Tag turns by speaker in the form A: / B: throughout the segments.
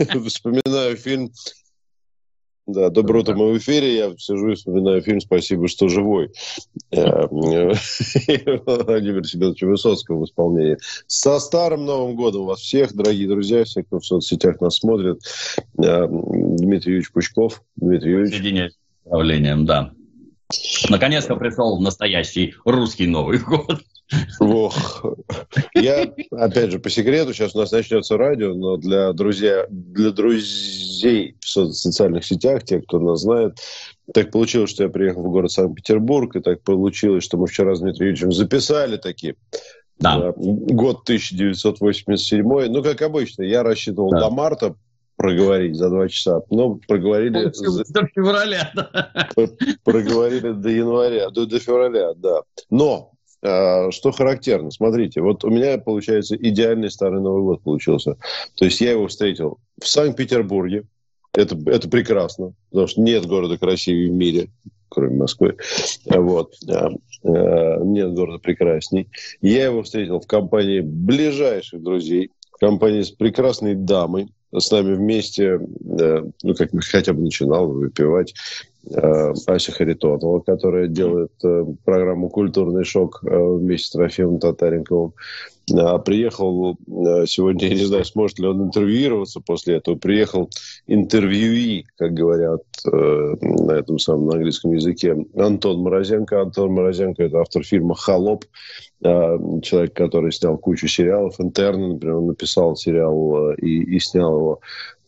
A: вспоминаю фильм да, добро мы в эфире. Я сижу и вспоминаю фильм «Спасибо, что живой». Э, Владимира Семеновича Высоцкого в исполнении. Со Старым Новым годом вас всех, дорогие друзья, все, кто в соцсетях нас смотрит. Э, Дмитрий Юрьевич Пучков. Дмитрий Юрьевич.
B: Соединяюсь с управлением, да. Наконец-то пришел настоящий русский Новый год.
A: Ох. Я, опять же, по секрету, сейчас у нас начнется радио, но для, друзья, для друзей в социальных сетях, те, кто нас знает, так получилось, что я приехал в город Санкт-Петербург, и так получилось, что мы вчера с Дмитрием Юрьевичем записали такие да. Год 1987. Ну, как обычно, я рассчитывал да. до марта проговорить за два часа. Но проговорили... За... До февраля, да. Проговорили до января, до, до февраля, да. Но что характерно, смотрите, вот у меня, получается, идеальный Старый Новый год получился. То есть я его встретил в Санкт-Петербурге. Это, это прекрасно, потому что нет города красивее в мире, кроме Москвы. Вот. А, а, нет города прекрасней. Я его встретил в компании ближайших друзей, в компании с прекрасной дамой, с нами вместе, ну, как хотя бы начинал выпивать, Э, Ася Харитонова, которая делает э, программу «Культурный шок» э, вместе с Трофимом Татаренковым. А приехал сегодня, я не знаю, сможет ли он интервьюироваться после этого, приехал интервьюи, как говорят на этом самом английском языке, Антон Морозенко. Антон Морозенко – это автор фильма «Холоп», человек, который снял кучу сериалов. «Интерны», например, он написал сериал и, и снял его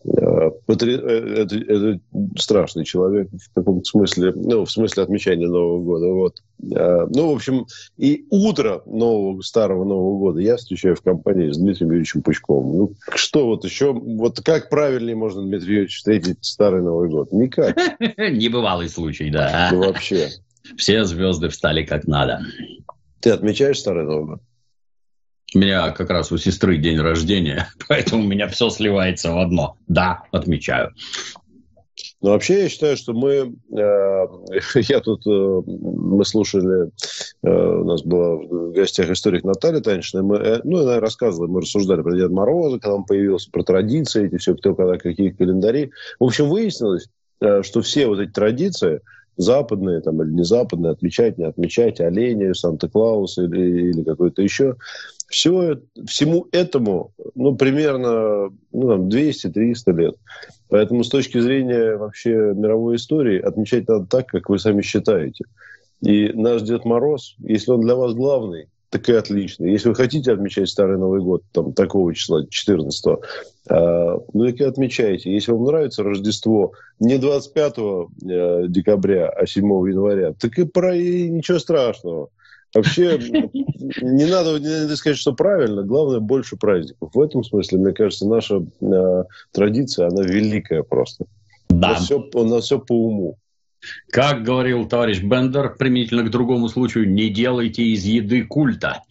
A: Э, это, это, это страшный человек в таком смысле, ну, в смысле отмечания Нового года. Вот. Э, ну, в общем, и утро нового, старого Нового года я встречаю в компании с Дмитрием Юрьевичем Пучковым. Ну, что вот еще, вот как правильнее можно, Дмитрий Юрьевич, встретить старый Новый год? Никак.
B: Небывалый случай, да.
A: Ну, вообще.
B: Все звезды встали как надо.
A: Ты отмечаешь старый Новый год?
B: У меня как раз у сестры день рождения, поэтому у меня все сливается в одно. Да, отмечаю.
A: Но вообще я считаю, что мы, э, я тут, э, мы слушали, э, у нас была в гостях историк Наталья Танечная, мы, э, ну, она рассказывала, мы рассуждали про Деда Мороза, когда он появился, про традиции эти все, кто когда какие календари. В общем, выяснилось, э, что все вот эти традиции, западные там, или не западные, отмечать, не отмечать, оленя, Санта-Клауса или, или какой-то еще, все, всему этому ну, примерно ну, 200-300 лет. Поэтому с точки зрения вообще мировой истории отмечать надо так, как вы сами считаете. И наш Дед Мороз, если он для вас главный, так и отлично. Если вы хотите отмечать Старый Новый год, там, такого числа, 14 э, ну, так и отмечайте. Если вам нравится Рождество не 25 э, декабря, а 7 января, так и, про, и ничего страшного. Вообще, не надо, не надо сказать, что правильно, главное больше праздников. В этом смысле, мне кажется, наша э, традиция, она великая просто. Да. У нас, все, у нас все по уму.
B: Как говорил товарищ Бендер, применительно к другому случаю, не делайте из еды культа.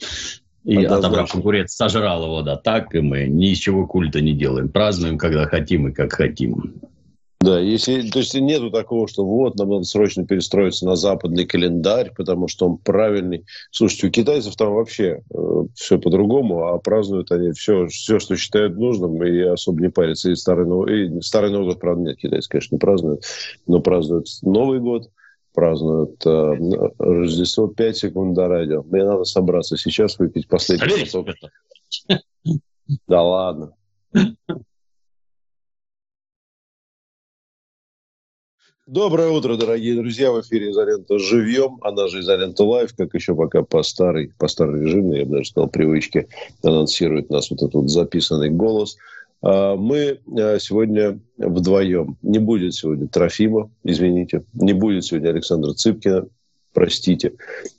B: И Однозначно. отобрав конкурент, сожрал его, да, так и мы ничего культа не делаем. Празднуем, когда хотим и как хотим.
A: Да, если, то есть нету такого, что вот, нам надо срочно перестроиться на западный календарь, потому что он правильный. Слушайте, у китайцев там вообще э, все по-другому, а празднуют они все, все, что считают нужным, и особо не парятся. И Старый Новый, и Старый Новый год, правда, нет, китайцы, конечно, не празднуют, но празднуют Новый год, празднуют э, Рождество 5 секунд до радио. Мне надо собраться сейчас выпить последний. Да ладно. Доброе утро, дорогие друзья. В эфире «Изолента живьем», она же «Изолента live», как еще пока по старой, по старой режимной, я бы даже сказал, привычке анонсирует нас вот этот вот записанный голос. А, мы а, сегодня вдвоем. Не будет сегодня Трофима, извините. Не будет сегодня Александра Цыпкина, простите.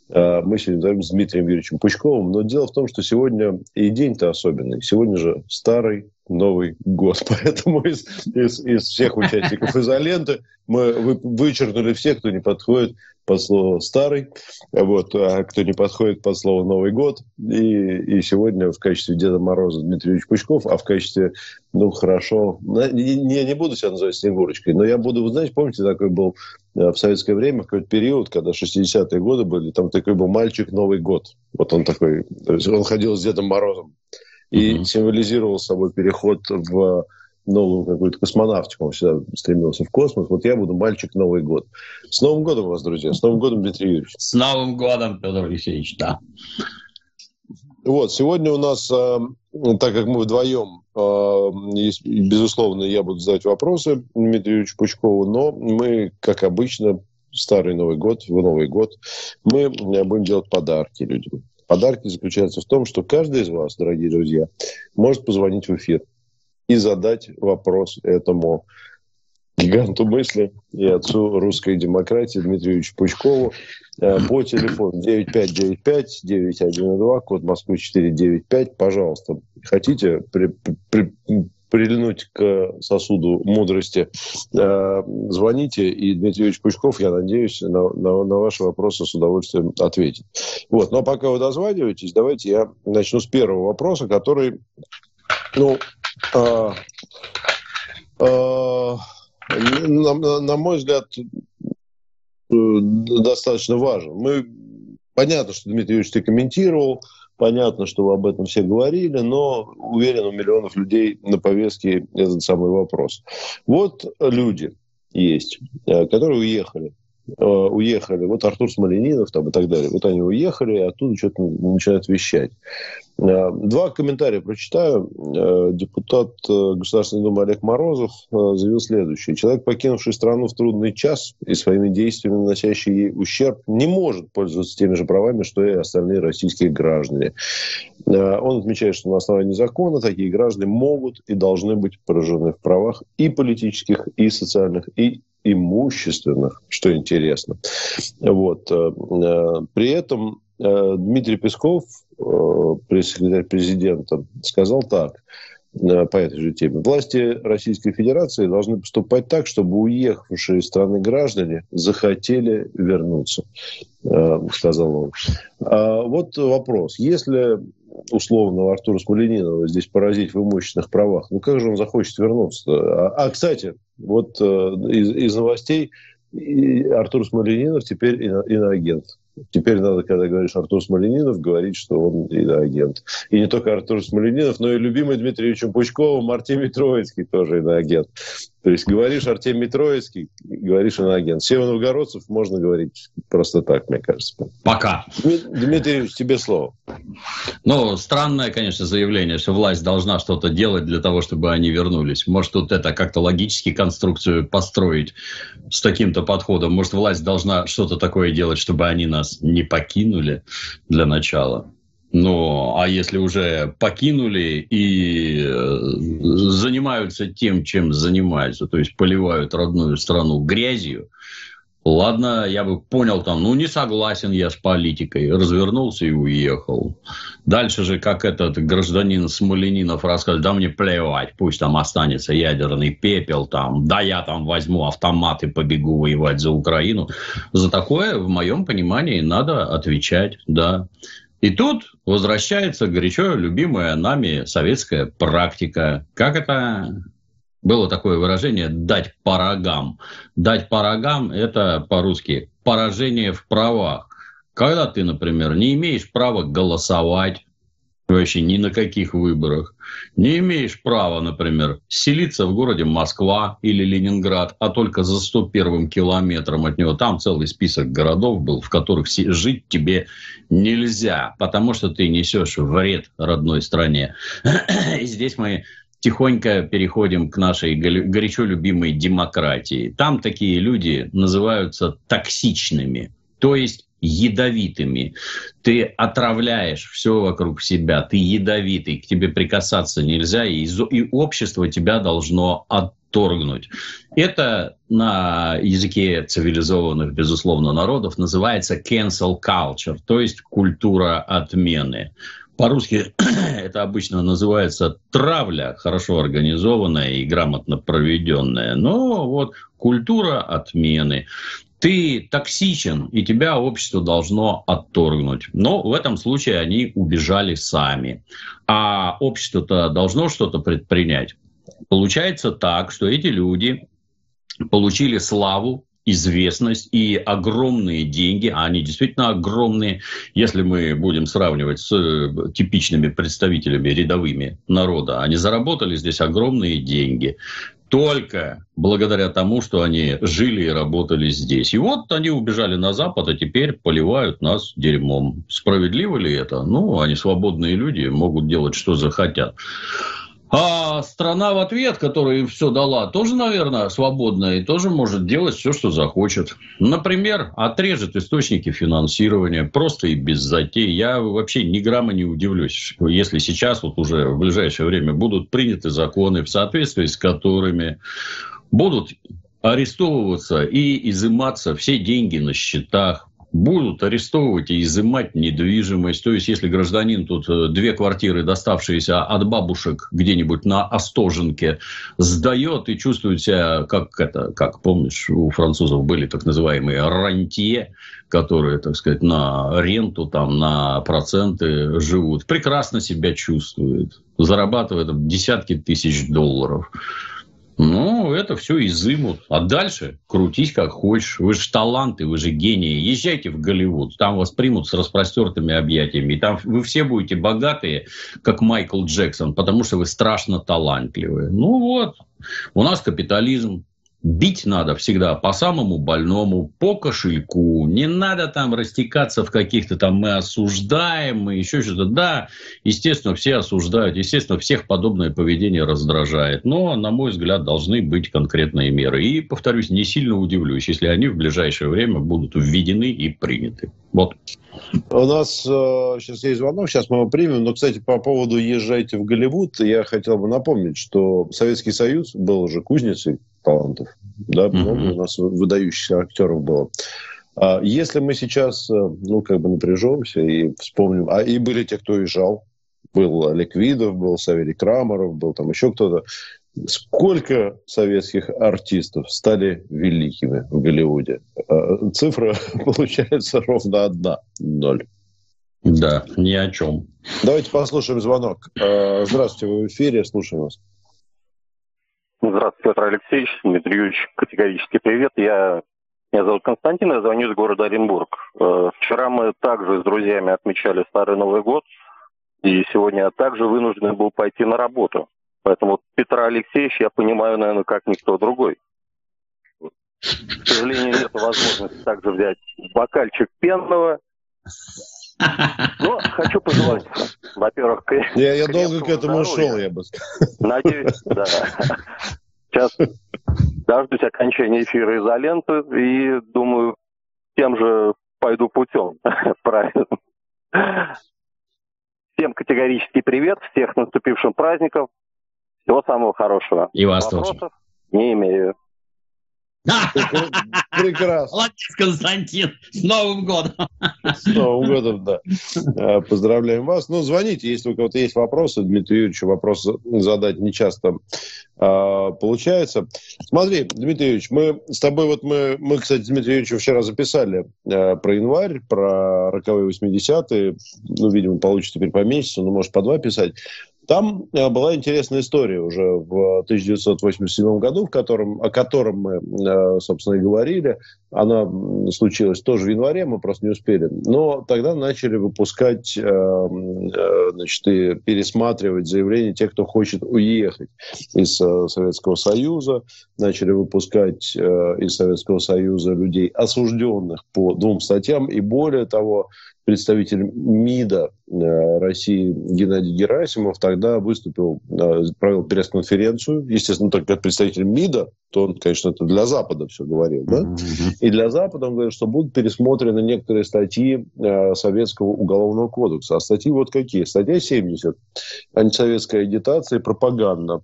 A: А, мы сегодня говорим с Дмитрием Юрьевичем Пучковым. Но дело в том, что сегодня и день-то особенный. Сегодня же старый Новый год. Поэтому из, из, из всех участников изоленты мы вы, вычеркнули всех, кто не подходит под слово «старый», вот, а кто не подходит под слово «Новый год». И, и сегодня в качестве Деда Мороза Дмитрий Ильич Пучков, а в качестве, ну, хорошо, не, не, не буду себя называть Снегурочкой, но я буду, вы знаете, помните, такой был э, в советское время, в какой-то период, когда 60-е годы были, там такой был мальчик Новый год. Вот он такой, он ходил с Дедом Морозом и угу. символизировал собой переход в новую какую-то космонавтику, он всегда стремился в космос. Вот я буду мальчик Новый год. С Новым годом вас, друзья! С Новым годом, Дмитрий Юрьевич!
B: С Новым годом, Петр Алексеевич, да.
A: Вот, сегодня у нас, э, так как мы вдвоем, э, безусловно, я буду задать вопросы Дмитрию Юрьевичу Пучкову, но мы, как обычно, старый Новый год, в Новый год, мы будем делать подарки людям. Подарки заключаются в том, что каждый из вас, дорогие друзья, может позвонить в эфир и задать вопрос этому гиганту мысли и отцу русской демократии Дмитрию Юрьевичу Пучкову э, по телефону 9595-9112, код Москвы 495. Пожалуйста, хотите при, при, прильнуть к сосуду мудрости, э, звоните, и Дмитрий Юрьевич Пучков, я надеюсь, на, на, на ваши вопросы с удовольствием ответит. Вот. Но пока вы дозваниваетесь, давайте я начну с первого вопроса, который, ну, э, э, на, на мой взгляд, э, достаточно важен. Мы понятно, что Дмитрий Юрьевич ты комментировал, понятно, что вы об этом все говорили, но уверен, у миллионов людей на повестке этот самый вопрос. Вот люди есть, э, которые уехали уехали, вот Артур Смоленинов там и так далее, вот они уехали, и оттуда что-то начинают вещать. Э, два комментария прочитаю. Э, депутат Государственной Думы Олег Морозов заявил следующее. Человек, покинувший страну в трудный час и своими действиями наносящий ей ущерб, не может пользоваться теми же правами, что и остальные российские граждане. Он отмечает, что на основании закона такие граждане могут и должны быть поражены в правах и политических, и социальных, и имущественных, что интересно. Вот. Э, э, при этом э, Дмитрий Песков, пресс-секретарь президента, сказал так по этой же теме. Власти Российской Федерации должны поступать так, чтобы уехавшие из страны граждане захотели вернуться, сказал он. А вот вопрос. Если условного Артура Смоленинова здесь поразить в имущественных правах, ну как же он захочет вернуться? А, а кстати, вот э, из, из новостей Артур Смоленинов теперь иноагент. Теперь надо, когда говоришь Артур Смоленинов, говорить, что он иноагент. И не только Артур Смоленинов, но и любимый Дмитрий Ильичем Пучковым Артемий Троицкий тоже иноагент. То есть говоришь Артемий Троицкий, говоришь иноагент. Сева Новгородцев можно говорить просто так, мне кажется.
B: Пока.
A: Дмитрий Ильич, тебе слово.
B: Ну, странное, конечно, заявление, что власть должна что-то делать для того, чтобы они вернулись. Может, тут это как-то логически конструкцию построить с таким-то подходом. Может, власть должна что-то такое делать, чтобы они нас не покинули для начала. Ну, а если уже покинули и э, занимаются тем, чем занимаются, то есть поливают родную страну грязью, ладно, я бы понял там, ну, не согласен я с политикой, развернулся и уехал. Дальше же, как этот гражданин Смоленинов рассказывает, да мне плевать, пусть там останется ядерный пепел, там, да я там возьму автомат и побегу воевать за Украину. За такое, в моем понимании, надо отвечать, да. И тут возвращается горячо любимая нами советская практика. Как это было такое выражение «дать по рогам». «Дать по рогам» – это по-русски «поражение в правах». Когда ты, например, не имеешь права голосовать, вообще ни на каких выборах. Не имеешь права, например, селиться в городе Москва или Ленинград, а только за 101 километром от него. Там целый список городов был, в которых жить тебе нельзя, потому что ты несешь вред родной стране. И здесь мы тихонько переходим к нашей горячо любимой демократии. Там такие люди называются токсичными. То есть ядовитыми. Ты отравляешь все вокруг себя, ты ядовитый, к тебе прикасаться нельзя, и, и общество тебя должно отторгнуть. Это на языке цивилизованных, безусловно, народов называется cancel culture, то есть культура отмены. По-русски это обычно называется травля, хорошо организованная и грамотно проведенная. Но вот культура отмены ты токсичен, и тебя общество должно отторгнуть. Но в этом случае они убежали сами. А общество-то должно что-то предпринять. Получается так, что эти люди получили славу известность и огромные деньги, а они действительно огромные, если мы будем сравнивать с э, типичными представителями рядовыми народа, они заработали здесь огромные деньги только благодаря тому, что они жили и работали здесь. И вот они убежали на Запад, а теперь поливают нас дерьмом. Справедливо ли это? Ну, они свободные люди, могут делать, что захотят. А страна в ответ, которая им все дала, тоже, наверное, свободная и тоже может делать все, что захочет. Например, отрежет источники финансирования просто и без затей. Я вообще ни грамма не удивлюсь, если сейчас вот уже в ближайшее время будут приняты законы, в соответствии с которыми будут арестовываться и изыматься все деньги на счетах, будут арестовывать и изымать недвижимость. То есть, если гражданин тут э, две квартиры, доставшиеся от бабушек где-нибудь на Остоженке, сдает и чувствует себя, как это, как помнишь, у французов были так называемые рантье, которые, так сказать, на ренту, там, на проценты живут, прекрасно себя чувствует, зарабатывает десятки тысяч долларов. Ну, это все изымут. А дальше крутись как хочешь. Вы же таланты, вы же гении. Езжайте в Голливуд. Там вас примут с распростертыми объятиями. И там вы все будете богатые, как Майкл Джексон, потому что вы страшно талантливые. Ну вот. У нас капитализм. Бить надо всегда по самому больному, по кошельку. Не надо там растекаться в каких-то там мы осуждаем, мы еще что-то. Да, естественно, все осуждают. Естественно, всех подобное поведение раздражает. Но, на мой взгляд, должны быть конкретные меры. И, повторюсь, не сильно удивлюсь, если они в ближайшее время будут введены и приняты. Вот.
A: У нас э, сейчас есть звонок, сейчас мы его примем. Но, кстати, по поводу «Езжайте в Голливуд», я хотел бы напомнить, что Советский Союз был уже кузницей талантов. Да, много mm-hmm. у нас выдающихся актеров было. А если мы сейчас, э, ну, как бы напряжемся и вспомним, а и были те, кто уезжал, был Олег Видов, был Савелий Крамаров, был там еще кто-то. Сколько советских артистов стали великими в Голливуде? А, цифра получается ровно одна – ноль.
B: Да, ни о чем.
A: Давайте послушаем звонок. А, здравствуйте, вы в эфире, слушаем вас.
C: Здравствуйте, Петр Алексеевич, Дмитрий Юрьевич, категорический привет. Я, меня зовут Константин, я звоню из города Оренбург. Э, вчера мы также с друзьями отмечали Старый Новый год, и сегодня я также вынужден был пойти на работу. Поэтому Петра Алексеевич я понимаю, наверное, как никто другой. К сожалению, нет возможности также взять бокальчик пенного. Но хочу пожелать, во-первых,
A: я, я долго к этому здоровья. шел, я бы
C: сказал. Надеюсь, да. Сейчас дождусь окончания эфира изоленты и думаю, тем же пойду путем. Правильно. Всем категорический привет, всех наступившим праздников. Всего самого хорошего.
B: И вас Вопросов тоже.
C: не имею.
B: Прекрасно. Молодец, Константин. С Новым годом.
A: С Новым годом, да. Э, поздравляем вас. Ну, звоните, если у кого-то есть вопросы. Дмитрию Юрьевичу вопрос задать не часто а, получается. Смотри, Дмитрий Юрьевич, мы с тобой, вот мы, мы кстати, Дмитрий Юрьевич вчера записали э, про январь, про роковые 80-е. Ну, видимо, получится теперь по месяцу, ну, может, по два писать. Там э, была интересная история уже в 1987 году, в котором, о котором мы, э, собственно, и говорили. Она случилась тоже в январе, мы просто не успели. Но тогда начали выпускать, э, значит, и пересматривать заявления тех, кто хочет уехать из Советского Союза. Начали выпускать из Советского Союза людей, осужденных по двум статьям. И более того, представитель МИДа э, России Геннадий Герасимов тогда выступил, э, провел пресс-конференцию. Естественно, только как представитель МИДа, то он, конечно, это для Запада все говорил. Да? И для Запада он говорит, что будут пересмотрены некоторые статьи э, Советского уголовного кодекса. А статьи вот какие? Статья 70. Антисоветская агитация и пропаганда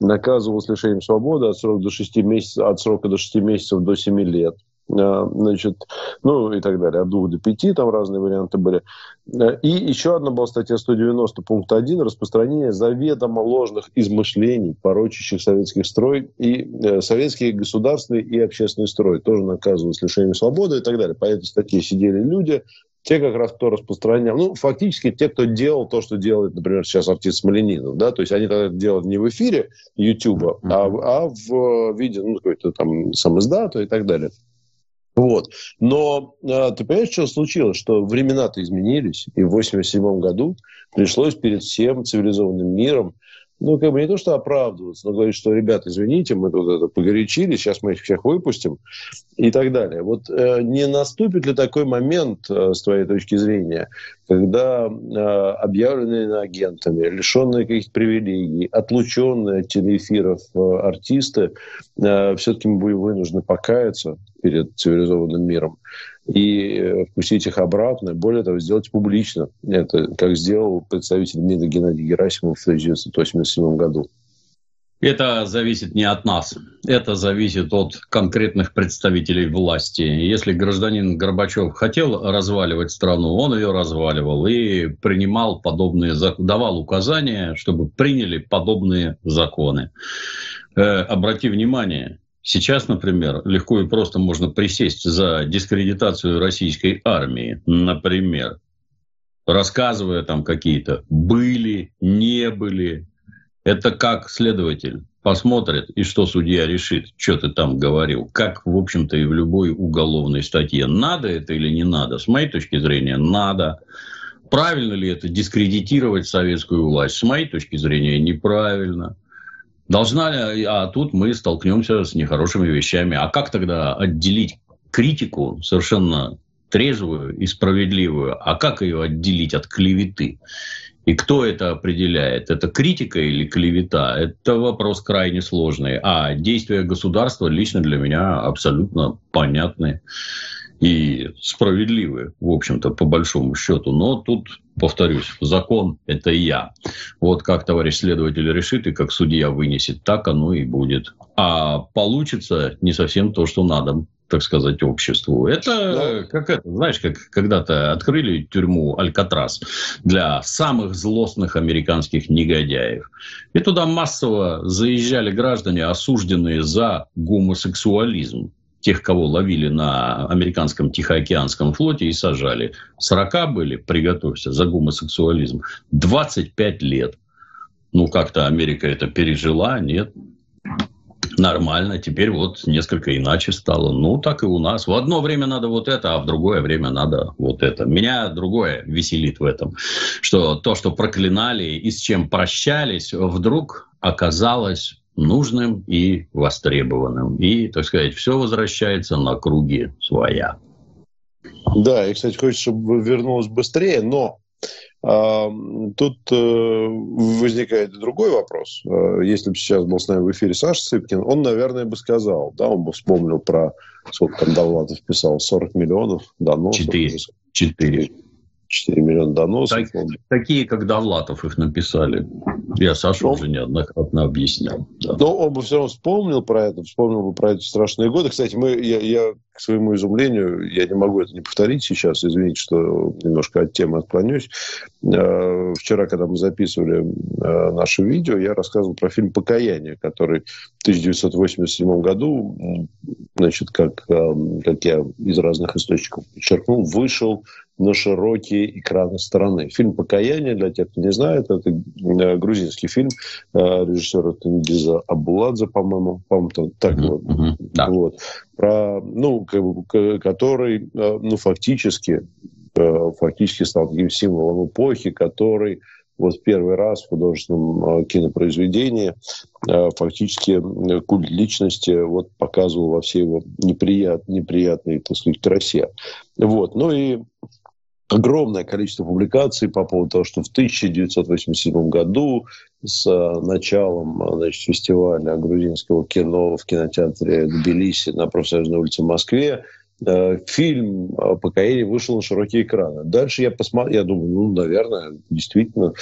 A: наказывал с лишением свободы от срока до 6 месяцев, от срока до 6 месяцев до 7 лет. Э, значит, ну и так далее, от двух до пяти, там разные варианты были. Э, и еще одна была статья 190, пункт 1, распространение заведомо ложных измышлений, порочащих советский строй и э, советский государственный и общественный строй, тоже наказывают лишением свободы и так далее. По этой статье сидели люди, те как раз, кто распространял, ну, фактически те, кто делал то, что делает, например, сейчас артист Смоленинов, да, то есть они тогда делают не в эфире Ютуба, mm-hmm. а, а в виде, ну, какой-то там самоиздата и так далее. Вот. Но а, ты понимаешь, что случилось? Что времена-то изменились, и в 1987 году пришлось перед всем цивилизованным миром ну, как бы не то, что оправдываться, но говорить, что, ребята, извините, мы тут это погорячились, сейчас мы их всех выпустим и так далее. Вот э, не наступит ли такой момент, э, с твоей точки зрения, когда э, объявленные агентами, лишенные каких-то привилегий, отлученные от телеэфиров э, артисты, э, все-таки мы будем вынуждены покаяться перед цивилизованным миром и э, впустить их обратно, более того, сделать публично. Это как сделал представитель МИДа Геннадий Герасимов в 1987 году.
B: Это зависит не от нас, это зависит от конкретных представителей власти. Если гражданин Горбачев хотел разваливать страну, он ее разваливал и принимал подобные, давал указания, чтобы приняли подобные законы. Э, обрати внимание, Сейчас, например, легко и просто можно присесть за дискредитацию российской армии, например, рассказывая там какие-то были, не были. Это как следователь посмотрит, и что судья решит, что ты там говорил. Как, в общем-то, и в любой уголовной статье. Надо это или не надо? С моей точки зрения, надо. Правильно ли это дискредитировать советскую власть? С моей точки зрения, неправильно. Должна а тут мы столкнемся с нехорошими вещами. А как тогда отделить критику совершенно трезвую и справедливую, а как ее отделить от клеветы? И кто это определяет? Это критика или клевета? Это вопрос крайне сложный. А действия государства лично для меня абсолютно понятны и справедливы, в общем-то, по большому счету. Но тут, повторюсь, закон – это я. Вот как товарищ следователь решит и как судья вынесет, так оно и будет. А получится не совсем то, что надо так сказать, обществу. Это как это, знаешь, как когда-то открыли тюрьму Алькатрас для самых злостных американских негодяев. И туда массово заезжали граждане, осужденные за гомосексуализм тех, кого ловили на американском Тихоокеанском флоте и сажали. 40 были, приготовься, за гомосексуализм. 25 лет. Ну, как-то Америка это пережила, нет? Нормально, теперь вот несколько иначе стало. Ну, так и у нас. В одно время надо вот это, а в другое время надо вот это. Меня другое веселит в этом, что то, что проклинали и с чем прощались, вдруг оказалось нужным и востребованным. И, так сказать, все возвращается на круги своя.
A: Да, и, кстати, хочется, чтобы вернулось быстрее, но а, тут э, возникает другой вопрос. А, если бы сейчас был с нами в эфире Саша Цыпкин, он, наверное, бы сказал, да, он бы вспомнил про, сколько там Довлатов писал, 40 миллионов доносов.
B: Четыре. Четыре.
A: 4 миллиона доносов.
B: Так, такие, как Довлатов их написали. Я Сашу но, уже неоднократно объяснял.
A: Да. Но он бы все равно вспомнил про это, вспомнил бы про эти страшные годы. Кстати, мы, я, я к своему изумлению, я не могу это не повторить сейчас, извините, что немножко от темы отклонюсь. Э, вчера, когда мы записывали э, наше видео, я рассказывал про фильм «Покаяние», который в 1987 году, значит, как, э, как я из разных источников подчеркнул, вышел на широкие экраны страны. Фильм «Покаяние», для тех, кто не знает, это э, грузинский фильм э, режиссера Тенгиза Абуладзе, по-моему, по-моему, так mm-hmm. вот, mm-hmm. Да. вот, про, ну, который, э, ну, фактически, фактически стал таким символом эпохи, который вот первый раз в художественном кинопроизведении фактически культ личности вот показывал во всей его неприят, неприятной, так сказать, красе. Вот. Ну и огромное количество публикаций по поводу того, что в 1987 году с э, началом э, значит, фестиваля грузинского кино в кинотеатре Тбилиси на профсоюзной улице в Москве э, фильм «Покаяние» вышел на широкие экраны. Дальше я посмотрел, я думаю, ну, наверное, действительно,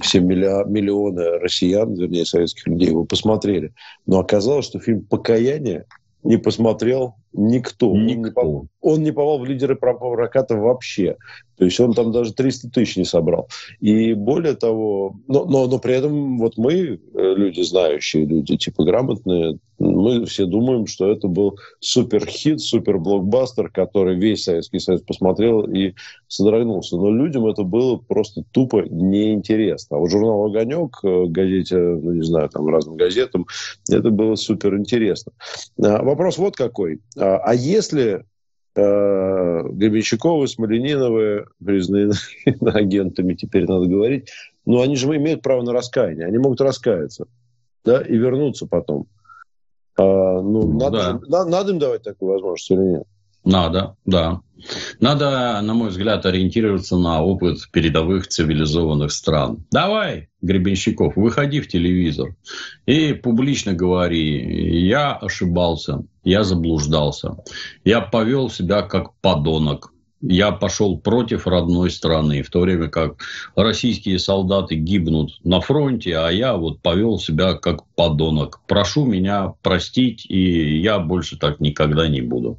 A: все миллионы россиян, вернее, советских людей его посмотрели. Но оказалось, что фильм «Покаяние» не посмотрел никто. никто. Он, не, он не попал в лидеры проката вообще. То есть он там даже 300 тысяч не собрал. И более того, но, но, но при этом вот мы, э, люди знающие, люди типа грамотные, мы все думаем, что это был супер-хит, супер-блокбастер, который весь Советский Союз посмотрел и содрогнулся. Но людям это было просто тупо неинтересно. А вот журнал «Огонек», э, газете, ну, не знаю, там разным газетам, это было супер интересно. А, вопрос вот какой. А, а если э, Гребенщиковы, Смолениновы, признаны агентами, теперь надо говорить, но они же имеют право на раскаяние, они могут раскаяться, да, и вернуться потом. А, ну, надо, да. же, на, надо им давать такую возможность или нет?
B: Надо, да. Надо, на мой взгляд, ориентироваться на опыт передовых цивилизованных стран. Давай, Гребенщиков, выходи в телевизор и публично говори, я ошибался, я заблуждался, я повел себя как подонок, я пошел против родной страны, в то время как российские солдаты гибнут на фронте, а я вот повел себя как подонок. Прошу меня простить, и я больше так никогда не буду.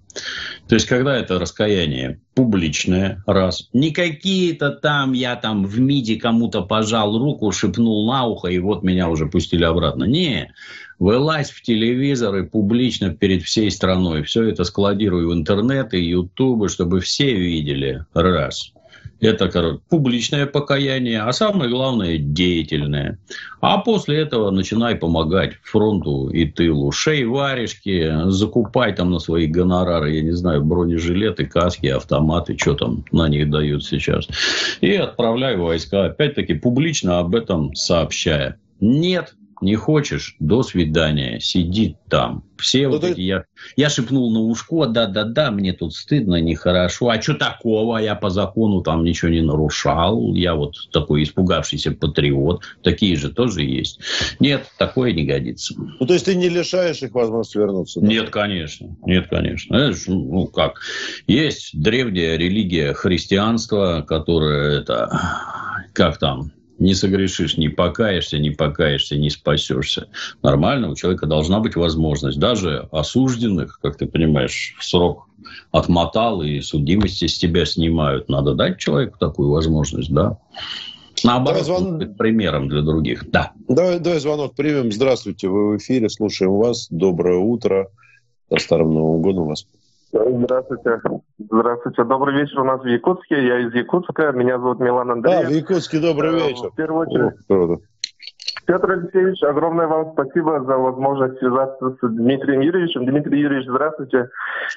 B: То есть, когда это раскаяние публичное, раз, не какие-то там, я там в МИДе кому-то пожал руку, шепнул на ухо, и вот меня уже пустили обратно. Не, вылазь в телевизор и публично перед всей страной. Все это складируй в интернет и ютубы, чтобы все видели. Раз. Это, короче, публичное покаяние, а самое главное – деятельное. А после этого начинай помогать фронту и тылу. Шей варежки, закупай там на свои гонорары, я не знаю, бронежилеты, каски, автоматы, что там на них дают сейчас. И отправляй войска, опять-таки, публично об этом сообщая. Нет, не хочешь, до свидания, сиди там. Все ну, вот ты... эти, я, я шепнул на ушко, да-да-да, мне тут стыдно, нехорошо. А что такого? Я по закону там ничего не нарушал. Я вот такой испугавшийся патриот. Такие же тоже есть. Нет, такое не годится.
A: Ну, то есть ты не лишаешь их возможности вернуться?
B: Да? Нет, конечно. Нет, конечно. Это ж, ну, как? Есть древняя религия христианства, которая это... Как там? Не согрешишь, не покаешься, не покаешься, не спасешься. Нормально, у человека должна быть возможность. Даже осужденных, как ты понимаешь, срок отмотал и судимости с тебя снимают. Надо дать человеку такую возможность, да. Наоборот, звон... быть примером для других. Да.
A: Давай, давай звонок примем. Здравствуйте, вы в эфире, слушаем вас. Доброе утро. До Старым Новым годом вас.
D: Здравствуйте. Здравствуйте. Добрый вечер у нас в Якутске. Я из Якутска. Меня зовут Милан Андреев.
A: Да, в Якутске добрый э, вечер.
D: В первую очередь. О, Петр Алексеевич, огромное вам спасибо за возможность связаться с Дмитрием Юрьевичем. Дмитрий Юрьевич, здравствуйте.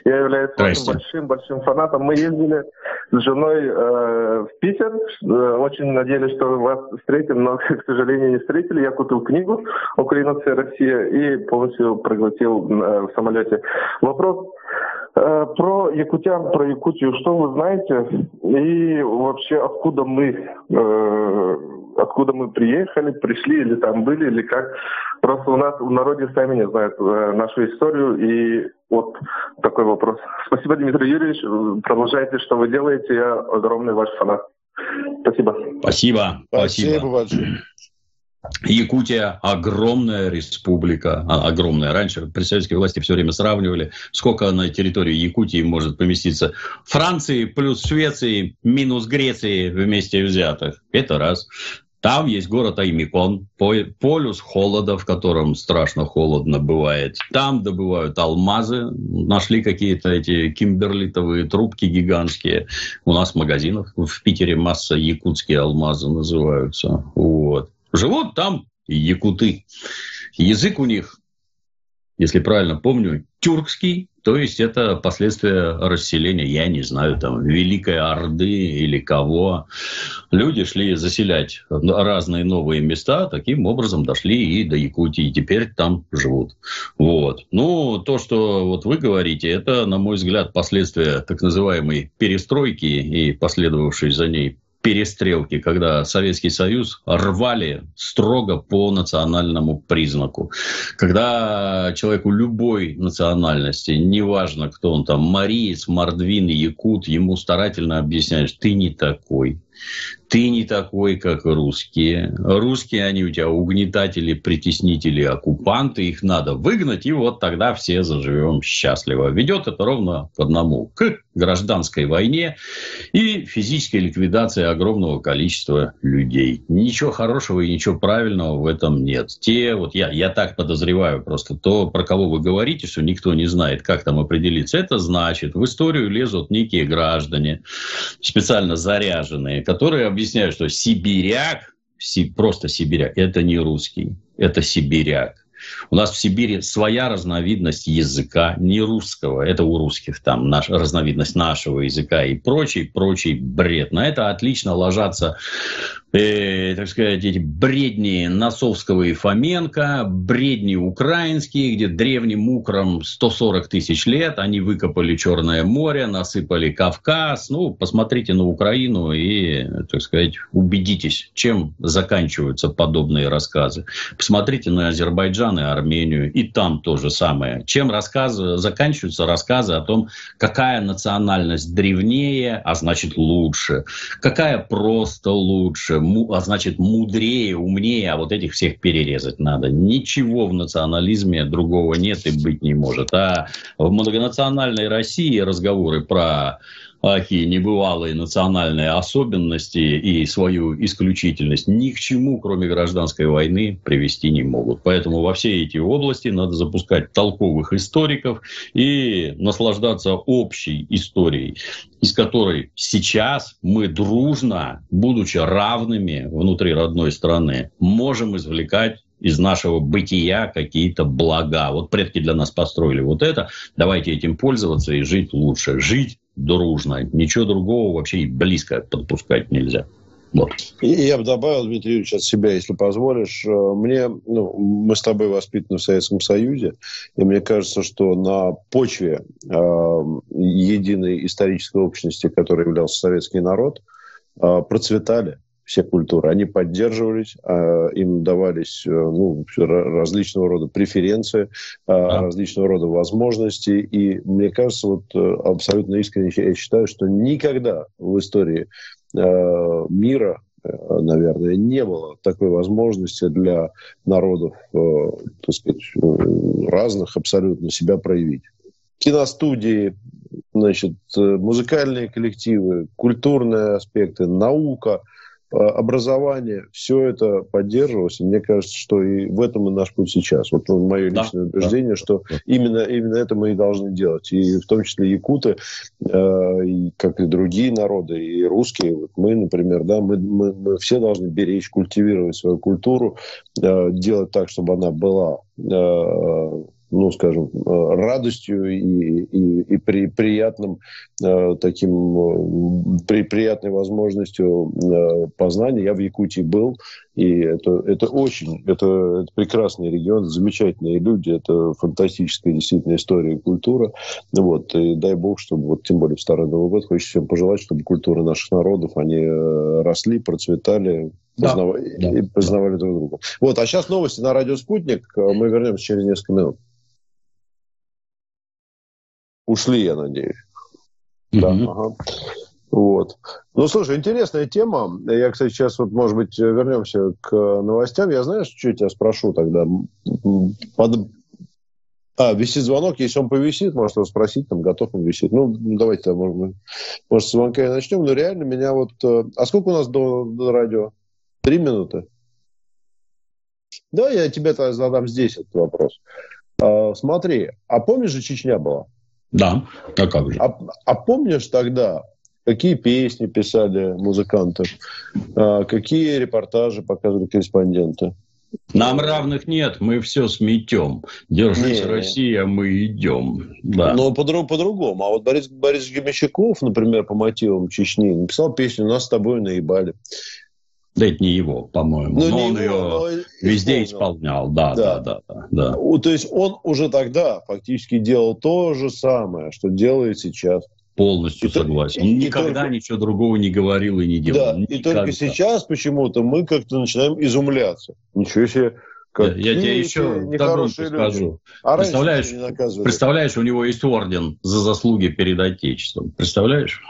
D: Я являюсь вашим большим-большим фанатом. Мы ездили с женой э, в Питер. Э, очень надеялись, что вас встретим, но, к сожалению, не встретили. Я купил книгу «Украинация Россия» и полностью проглотил э, в самолете. Вопрос про якутян, про Якутию, что вы знаете? И вообще, откуда мы, э, откуда мы приехали, пришли или там были, или как? Просто у нас в народе сами не знают э, нашу историю. И вот такой вопрос. Спасибо, Дмитрий Юрьевич. Продолжайте, что вы делаете. Я огромный ваш фанат. Спасибо.
B: Спасибо. Спасибо. Спасибо большое. Якутия огромная республика, а, огромная. Раньше при советской власти все время сравнивали, сколько на территории Якутии может поместиться Франции плюс Швеции минус Греции вместе взятых. Это раз. Там есть город Аймикон, полюс холода, в котором страшно холодно бывает. Там добывают алмазы, нашли какие-то эти кимберлитовые трубки гигантские. У нас в магазинах в Питере масса якутские алмазы называются. Вот. Живут там якуты. Язык у них, если правильно помню, тюркский, то есть это последствия расселения, я не знаю, там, Великой Орды или кого. Люди шли заселять разные новые места, таким образом дошли и до Якутии, и теперь там живут. Вот. Ну, то, что вот вы говорите, это, на мой взгляд, последствия так называемой перестройки и последовавшей за ней перестрелки, когда Советский Союз рвали строго по национальному признаку. Когда человеку любой национальности, неважно, кто он там, мариец, мордвин, якут, ему старательно объясняешь, ты не такой. Ты не такой, как русские. Русские, они у тебя угнетатели, притеснители, оккупанты. Их надо выгнать, и вот тогда все заживем счастливо. Ведет это ровно к одному. К гражданской войне и физической ликвидации огромного количества людей. Ничего хорошего и ничего правильного в этом нет. Те, вот я, я так подозреваю просто, то, про кого вы говорите, что никто не знает, как там определиться, это значит, в историю лезут некие граждане, специально заряженные, которые объясняют, что сибиряк, просто сибиряк, это не русский, это сибиряк. У нас в Сибири своя разновидность языка, не русского. Это у русских там наш, разновидность нашего языка и прочий, прочий бред. На это отлично ложатся э, так сказать, эти бредни Носовского и Фоменко, бредни украинские, где древним украм 140 тысяч лет, они выкопали Черное море, насыпали Кавказ. Ну, посмотрите на Украину и, так сказать, убедитесь, чем заканчиваются подобные рассказы. Посмотрите на Азербайджан и Армению, и там то же самое. Чем рассказы, заканчиваются рассказы о том, какая национальность древнее, а значит лучше, какая просто лучше, а значит мудрее, умнее, а вот этих всех перерезать надо. Ничего в национализме другого нет и быть не может. А в многонациональной России разговоры про такие небывалые национальные особенности и свою исключительность ни к чему, кроме гражданской войны, привести не могут. Поэтому во все эти области надо запускать толковых историков и наслаждаться общей историей, из которой сейчас мы дружно, будучи равными внутри родной страны, можем извлекать из нашего бытия какие-то блага. Вот предки для нас построили вот это, давайте этим пользоваться и жить лучше. Жить дружно. Ничего другого вообще и близко подпускать нельзя.
A: Вот. И я бы добавил, Дмитрий Юрьевич, от себя, если позволишь. Э, мне, ну, мы с тобой воспитаны в Советском Союзе, и мне кажется, что на почве э, единой исторической общности, которой являлся советский народ, э, процветали все культуры. Они поддерживались, а, им давались э, ну, различного рода преференции, а, различного рода возможности. И мне кажется, вот э, абсолютно искренне я считаю, что никогда в истории э, мира наверное, не было такой возможности для народов, так сказать, разных абсолютно себя проявить. Киностудии, значит, музыкальные коллективы, культурные аспекты, наука – образование, все это поддерживалось. И мне кажется, что и в этом и наш путь сейчас. Вот мое да, личное убеждение, да, что. Именно, именно это мы и должны делать. И в том числе якуты, э, и, как и другие народы, и русские, вот мы, например, да, мы, мы, мы все должны беречь, культивировать свою культуру, э, делать так, чтобы она была э, ну, скажем, э, радостью и, и, и при, приятным э, таким, э, при, приятной возможностью э, познания. Я в Якутии был, и это, это очень, это, это прекрасный регион, замечательные люди, это фантастическая действительно история и культура. Вот, и дай бог, чтобы, вот тем более в Старый Новый год, хочется всем пожелать, чтобы культура наших народов, они росли, процветали, познавали, да, и познавали друг друга. Вот, а сейчас новости на радио «Спутник». Мы вернемся через несколько минут. Ушли, я надеюсь. Mm-hmm. Да, ага. Вот. Ну, слушай, интересная тема. Я, кстати, сейчас вот, может быть, вернемся к новостям. Я, знаешь, что тебя спрошу тогда? Под... А, висит звонок, если он повисит, может его спросить, там, готов он висит. Ну, давайте, там, может, может, с звонка и начнем. Но реально меня вот... Э, а сколько у нас до, до радио? Три минуты? Да, я тебе тогда задам здесь этот вопрос. А, смотри, а помнишь же Чечня была?
B: Да, а как же.
A: А, а помнишь тогда, какие песни писали музыканты, а, какие репортажи показывали корреспонденты?
B: Нам равных нет, мы все сметем. Держись, не, Россия, мы идем.
A: Да. Но по- по-другому. А вот Борис, Борис Гремещаков, например, по мотивам Чечни, написал песню «Нас с тобой наебали».
B: Да это не его, по-моему. Ну, но он его везде исполнял. Да, да, да, да, да,
A: да. То есть он уже тогда фактически делал то же самое, что делает сейчас.
B: Полностью и согласен. Он и никогда только... ничего другого не говорил и не делал. Да,
A: никогда. и только сейчас почему-то мы как-то начинаем изумляться. Ничего себе
B: как я тебе еще нехорошие скажу. А представляешь, представляешь, у него есть орден за заслуги перед Отечеством. Представляешь?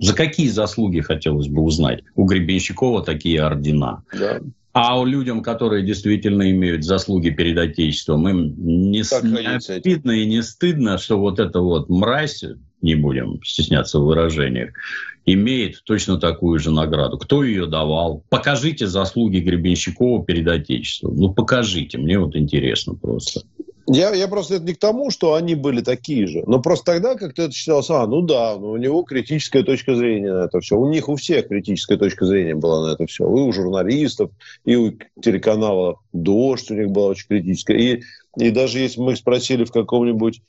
B: За какие заслуги хотелось бы узнать? У Гребенщикова такие ордена. Да. А у людям, которые действительно имеют заслуги перед Отечеством, им не, не обидно и не стыдно, что вот эта вот мразь, не будем стесняться в выражениях, имеет точно такую же награду. Кто ее давал? Покажите заслуги Гребенщикова перед Отечеством. Ну, покажите, мне вот интересно просто.
A: Я, я просто это не к тому, что они были такие же. Но просто тогда как-то это считалось, а, ну да, ну, у него критическая точка зрения на это все. У них у всех критическая точка зрения была на это все. И у журналистов, и у телеканала «Дождь» у них была очень критическая. И, и даже если мы их спросили в каком-нибудь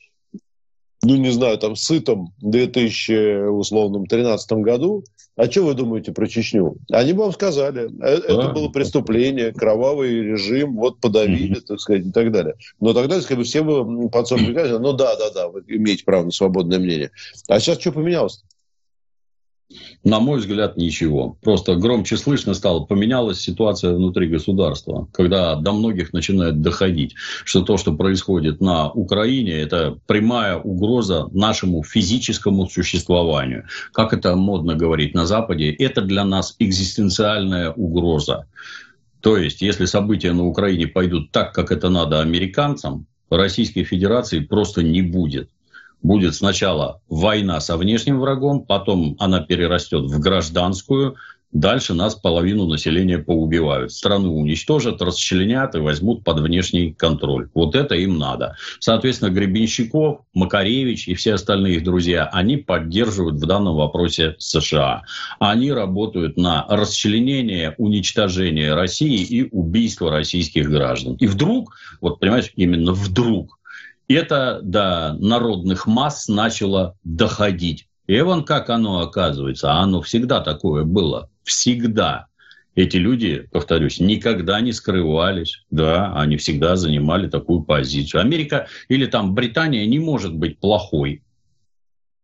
A: ну, не знаю, там, сытом в 2013 году, а что вы думаете про Чечню? Они бы вам сказали, «Э, это было преступление, кровавый режим, вот подавили, mm-hmm. так сказать, и так далее. Но тогда, так сказать, все бы под собой сказали, ну да, да, да, вы имеете право на свободное мнение. А сейчас что поменялось?
B: На мой взгляд, ничего. Просто громче слышно стало. Поменялась ситуация внутри государства, когда до многих начинает доходить, что то, что происходит на Украине, это прямая угроза нашему физическому существованию. Как это модно говорить на Западе, это для нас экзистенциальная угроза. То есть, если события на Украине пойдут так, как это надо американцам, Российской Федерации просто не будет будет сначала война со внешним врагом, потом она перерастет в гражданскую, дальше нас половину населения поубивают. Страну уничтожат, расчленят и возьмут под внешний контроль. Вот это им надо. Соответственно, Гребенщиков, Макаревич и все остальные их друзья, они поддерживают в данном вопросе США. Они работают на расчленение, уничтожение России и убийство российских граждан. И вдруг, вот понимаешь, именно вдруг это до народных масс начало доходить. И вон как оно оказывается. А оно всегда такое было. Всегда. Эти люди, повторюсь, никогда не скрывались. Да, они всегда занимали такую позицию. Америка или там Британия не может быть плохой.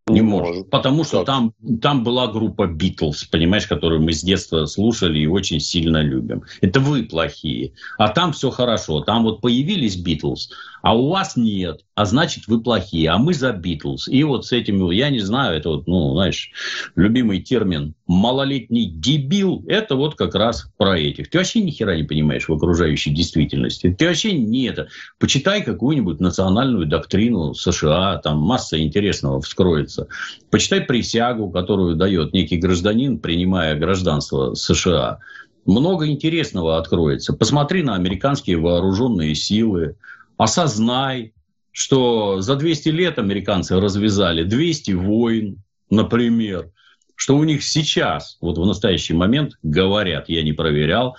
B: Не может. Потому что там, там была группа Битлз, понимаешь, которую мы с детства слушали и очень сильно любим. Это вы плохие. А там все хорошо. Там вот появились Битлз, а у вас нет. А значит, вы плохие. А мы за Битлз. И вот с этим, я не знаю, это вот, ну, знаешь, любимый термин малолетний дебил, это вот как раз про этих. Ты вообще ни хера не понимаешь в окружающей действительности. Ты вообще не это. Почитай какую-нибудь национальную доктрину США, там масса интересного вскроется. Почитай присягу, которую дает некий гражданин, принимая гражданство США. Много интересного откроется. Посмотри на американские вооруженные силы, осознай, что за 200 лет американцы развязали 200 войн, например, что у них сейчас, вот в настоящий момент, говорят, я не проверял,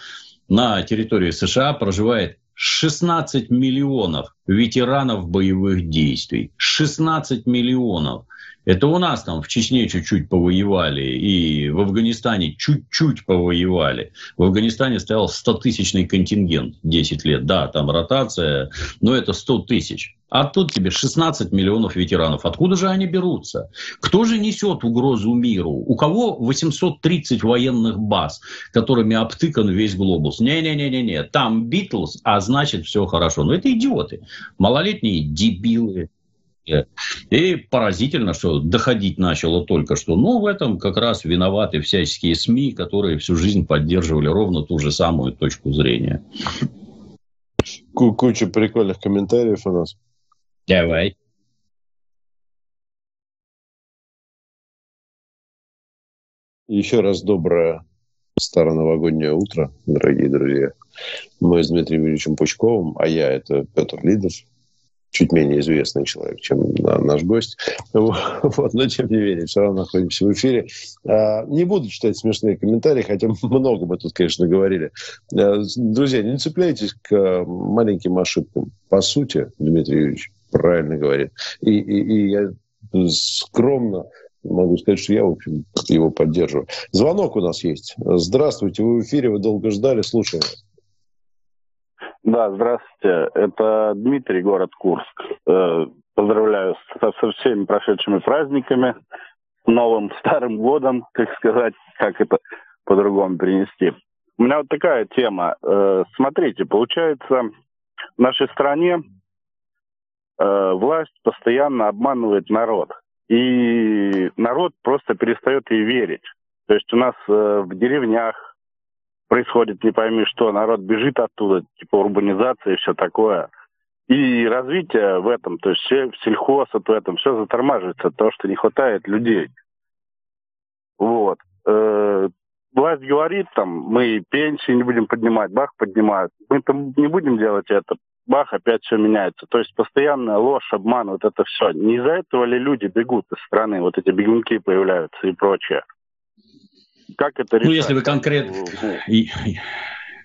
B: на территории США проживает 16 миллионов ветеранов боевых действий. 16 миллионов. Это у нас там в Чечне чуть-чуть повоевали, и в Афганистане чуть-чуть повоевали. В Афганистане стоял 100-тысячный контингент 10 лет. Да, там ротация, но это 100 тысяч. А тут тебе 16 миллионов ветеранов. Откуда же они берутся? Кто же несет угрозу миру? У кого 830 военных баз, которыми обтыкан весь глобус? Не-не-не-не, там Битлз, а значит все хорошо. Но это идиоты. Малолетние дебилы, и поразительно, что доходить начало только что. Но в этом как раз виноваты всяческие СМИ, которые всю жизнь поддерживали ровно ту же самую точку зрения.
A: Куча прикольных комментариев у нас.
B: Давай.
A: Еще раз доброе староновогоднее утро, дорогие друзья. Мы с Дмитрием Юрьевичем Пучковым, а я это Петр Лидов, чуть менее известный человек, чем наш гость. Вот, но тем не менее, все равно находимся в эфире. А, не буду читать смешные комментарии, хотя много мы тут, конечно, говорили. А, друзья, не цепляйтесь к маленьким ошибкам. По сути, Дмитрий Юрьевич правильно говорит. И, и, и я скромно могу сказать, что я, в общем, его поддерживаю. Звонок у нас есть. Здравствуйте, вы в эфире, вы долго ждали, слушаем.
E: Да, здравствуйте. Это Дмитрий, город Курск. Э, поздравляю со, со всеми прошедшими праздниками, новым старым годом, как сказать, как это по-другому принести. У меня вот такая тема. Э, смотрите, получается, в нашей стране э, власть постоянно обманывает народ. И народ просто перестает ей верить. То есть у нас в деревнях, происходит не пойми что, народ бежит оттуда, типа урбанизация и все такое. И развитие в этом, то есть все, сельхоз в этом, все затормаживается, то, что не хватает людей. Вот. Э, власть говорит, там, мы пенсии не будем поднимать, бах поднимают. Мы там не будем делать это. Бах, опять все меняется. То есть постоянная ложь, обман, вот это все. Не из-за этого ли люди бегут из страны, вот эти бегунки появляются и прочее?
B: Как это решать? Ну, если вы конкретно...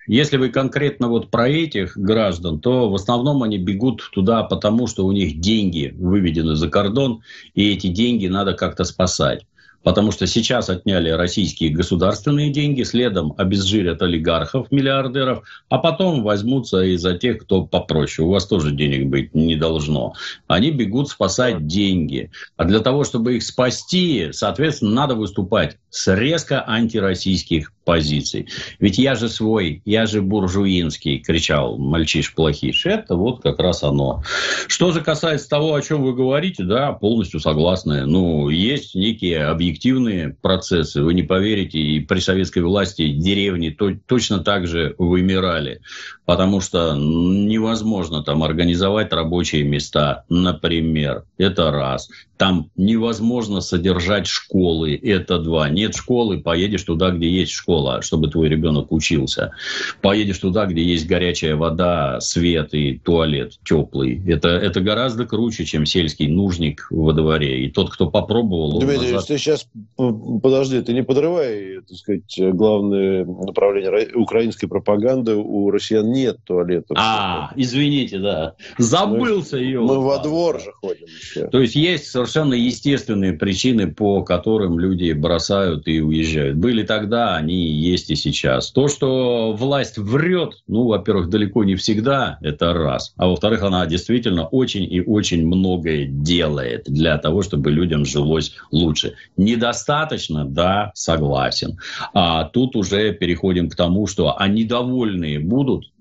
B: Если вы конкретно вот про этих граждан, то в основном они бегут туда, потому что у них деньги выведены за кордон, и эти деньги надо как-то спасать потому что сейчас отняли российские государственные деньги, следом обезжирят олигархов, миллиардеров, а потом возьмутся и за тех, кто попроще. У вас тоже денег быть не должно. Они бегут спасать деньги. А для того, чтобы их спасти, соответственно, надо выступать с резко антироссийских позиций. Ведь я же свой, я же буржуинский, кричал мальчиш плохиш. Это вот как раз оно. Что же касается того, о чем вы говорите, да, полностью согласны. Ну, есть некие объективные процессы. Вы не поверите, и при советской власти деревни то, точно так же вымирали. Потому что невозможно там организовать рабочие места, например. Это раз. Там невозможно содержать школы, это два. Нет школы, поедешь туда, где есть школа, чтобы твой ребенок учился. Поедешь туда, где есть горячая вода, свет и туалет теплый. Это, это гораздо круче, чем сельский нужник во дворе. И тот, кто попробовал...
A: Дмитрий, назад... ты сейчас, подожди, ты не подрывай, так сказать, главное направление украинской пропаганды. У россиян нет туалетов.
B: А, извините, да. Забылся
A: мы,
B: ее.
A: Мы во двор же ходим еще.
B: То есть есть совершенно естественные причины, по которым люди бросают и уезжают. Были тогда, они есть и сейчас. То, что власть врет, ну, во-первых, далеко не всегда, это раз. А во-вторых, она действительно очень и очень многое делает для того, чтобы людям жилось лучше. Недостаточно, да, согласен. А тут уже переходим к тому, что они довольные будут,